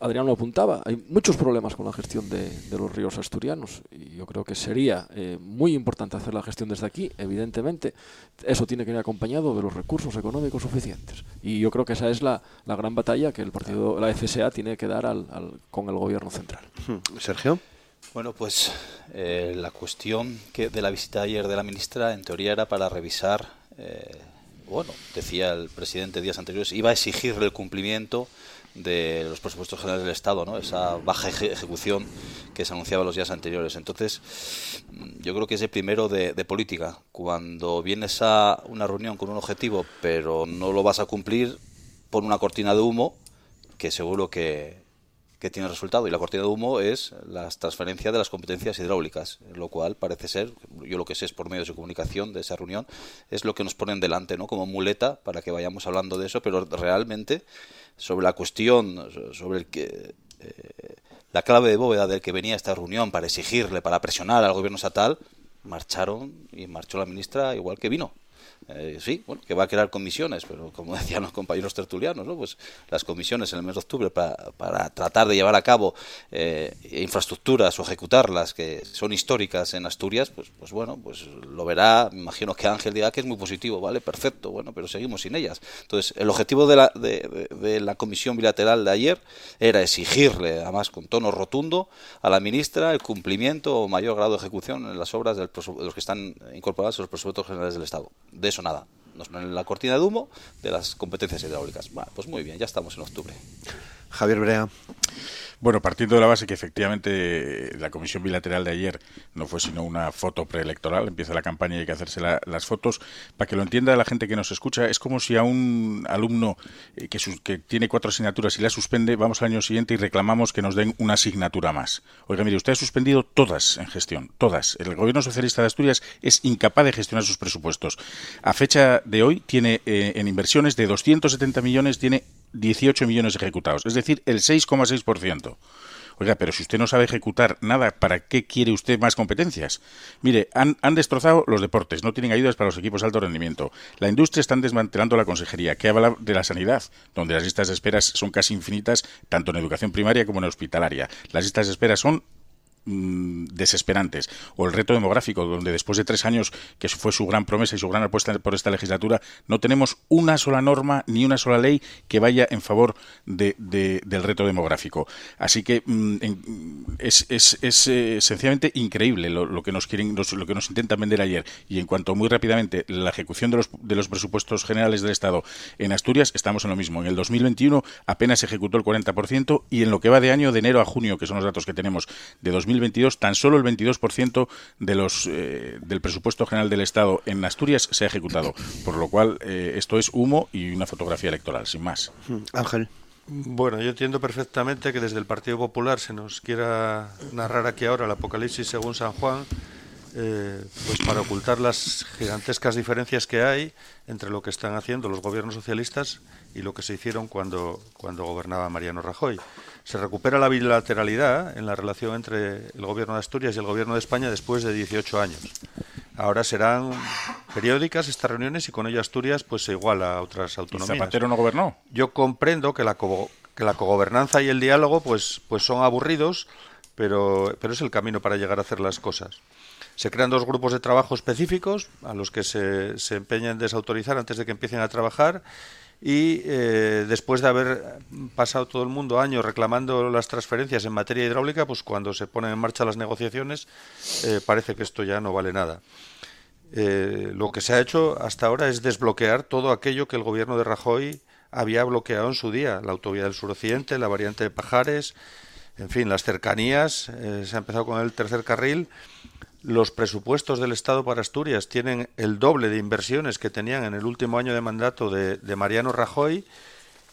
Adrián lo apuntaba, hay muchos problemas con la gestión de, los ríos asturianos y yo creo que sería eh, muy importante hacer la gestión desde aquí, evidentemente. Eso tiene que ir acompañado de los recursos económicos suficientes. Y yo creo que esa es la, gran batalla que el partido, la FSA tiene que dar al, con el gobierno central. Hmm. Sergio. Bueno, pues eh, la cuestión que de la visita ayer de la ministra, en teoría, era para revisar, eh, bueno, decía el presidente días anteriores, iba a exigirle el cumplimiento de los presupuestos generales del Estado, ¿no? esa baja ejecución que se anunciaba los días anteriores. Entonces, yo creo que es el primero de, política. Cuando vienes a una reunión con un objetivo, pero no lo vas a cumplir, pon una cortina de humo que seguro que, que tiene resultado. Y la cortina de humo es la transferencia de las competencias hidráulicas, lo cual parece ser, yo lo que sé es por medios de comunicación de esa reunión, es lo que nos ponen delante, ¿no? Como muleta para que vayamos hablando de eso, pero realmente sobre la cuestión, sobre el que eh, la clave de bóveda del que venía esta reunión para exigirle, para presionar al gobierno estatal, marcharon y marchó la ministra igual que vino. Eh, sí, bueno, que va a crear comisiones, pero como decían los compañeros tertulianos, ¿no? pues las comisiones en el mes de octubre para, para tratar de llevar a cabo eh, infraestructuras o ejecutarlas que son históricas en Asturias, pues, pues bueno, pues lo verá, me imagino que Ángel diga que es muy positivo, ¿vale? Perfecto, bueno, pero seguimos sin ellas. Entonces, el objetivo de la, de, la comisión bilateral de ayer era exigirle, además con tono rotundo, a la ministra el cumplimiento o mayor grado de ejecución en las obras del, de los que están incorporadas en los presupuestos generales del Estado. Nada. Nos ponen la cortina de humo de las competencias hidráulicas. Bueno, pues muy bien, ya estamos en octubre. Javier Brea. Bueno, partiendo de la base que efectivamente la comisión bilateral de ayer no fue sino una foto preelectoral, empieza la campaña y hay que hacerse las fotos, para que lo entienda la gente que nos escucha, es como si a un alumno eh, que, que, tiene cuatro asignaturas y la suspende, vamos al año siguiente y reclamamos que nos den una asignatura más. Oiga, mire, usted ha suspendido todas en gestión, todas. El gobierno socialista de Asturias es incapaz de gestionar sus presupuestos. A fecha de hoy tiene eh, en inversiones de 270 millones, tiene 18 millones ejecutados, es decir, el 6,6%. Oiga, pero si usted no sabe ejecutar nada, ¿para qué quiere usted más competencias? Mire, han, destrozado los deportes, no tienen ayudas para los equipos de alto rendimiento. La industria están desmantelando la consejería. ¿Qué habla de la sanidad? Donde las listas de esperas son casi infinitas, tanto en educación primaria como en hospitalaria. Las listas de espera son Mm, desesperantes. O el reto demográfico, donde después de tres años, que fue su gran promesa y su gran apuesta por esta legislatura, no tenemos una sola norma ni una sola ley que vaya en favor de, del reto demográfico. Así que mm, es, es, eh, sencillamente increíble lo, que nos quieren, lo que nos intentan vender ayer. Y en cuanto muy rápidamente la ejecución de los, de los presupuestos generales del Estado en Asturias, estamos en lo mismo. En el 2021 apenas ejecutó el 40% y en lo que va de año, de enero a junio, que son los datos que tenemos de 2021, 2022 tan solo el 22% de los, eh, del presupuesto general del Estado en Asturias se ha ejecutado, por lo cual eh, esto es humo y una fotografía electoral, sin más. Hmm. Ángel. Bueno, yo entiendo perfectamente que desde el Partido Popular se nos quiera narrar aquí ahora el Apocalipsis según San Juan, eh, pues para ocultar las gigantescas diferencias que hay entre lo que están haciendo los gobiernos socialistas y lo que se hicieron cuando, cuando gobernaba Mariano Rajoy se recupera la bilateralidad en la relación entre el gobierno de Asturias y el gobierno de España después de 18 años. Ahora serán periódicas estas reuniones y con ello Asturias pues se iguala a otras autonomías. ¿Y Zapatero no gobernó? Yo comprendo que la, que la cogobernanza y el diálogo pues, pues son aburridos, pero, pero es el camino para llegar a hacer las cosas. Se crean dos grupos de trabajo específicos a los que se, se empeña en desautorizar antes de que empiecen a trabajar y eh, después de haber pasado todo el mundo años reclamando las transferencias en materia hidráulica, pues cuando se ponen en marcha las negociaciones eh, parece que esto ya no vale nada. Eh, lo que se ha hecho hasta ahora es desbloquear todo aquello que el gobierno de Rajoy había bloqueado en su día, la autovía del suroccidente, la variante de Pajares, en fin, las cercanías, se ha empezado con el tercer carril los presupuestos del Estado para Asturias tienen el doble de inversiones que tenían en el último año de mandato de, Mariano Rajoy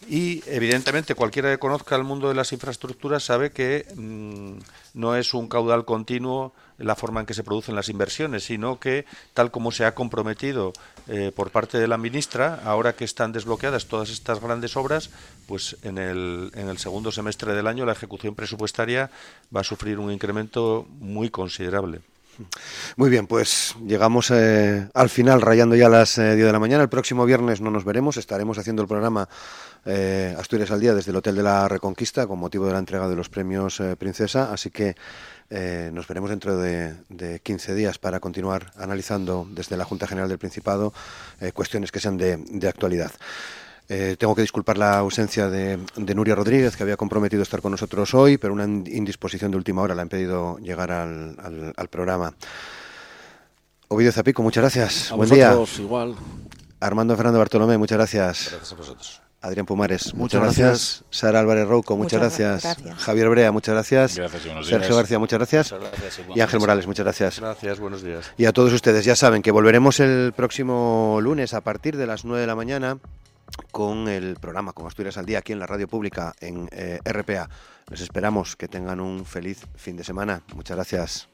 Y evidentemente cualquiera que conozca el mundo de las infraestructuras sabe que mm, no es un caudal continuo la forma en que se producen las inversiones, sino que tal como se ha comprometido eh, por parte de la ministra, ahora que están desbloqueadas todas estas grandes obras, pues en el, en el segundo semestre del año la ejecución presupuestaria va a sufrir un incremento muy considerable. Muy bien, pues llegamos eh, al final, rayando ya las 10 eh, de la mañana. El próximo viernes no nos veremos, estaremos haciendo el programa eh, Asturias al Día desde el Hotel de la Reconquista con motivo de la entrega de los premios Princesa, así que nos veremos dentro de, de, 15 días para continuar analizando desde la Junta General del Principado cuestiones que sean de actualidad. Eh, tengo que disculpar la ausencia de, Nuria Rodríguez, que había comprometido estar con nosotros hoy, pero una indisposición de última hora la han pedido llegar al, programa. Ovidio Zapico, muchas gracias. Buen día. igual. Armando Fernando Bartolomé, muchas gracias. Gracias a vosotros. Adrián Pumares, muchas, gracias. Sara Álvarez Rouco, muchas, gracias. Javier Brea, muchas gracias. Sergio García, muchas gracias. y, Ángel Morales, muchas gracias. Gracias, buenos días. Y a todos ustedes, ya saben que volveremos el próximo lunes a partir de las 9 de la mañana con el programa con Asturias al Día aquí en la radio pública en eh, RPA. Les esperamos que tengan un feliz fin de semana. Muchas gracias.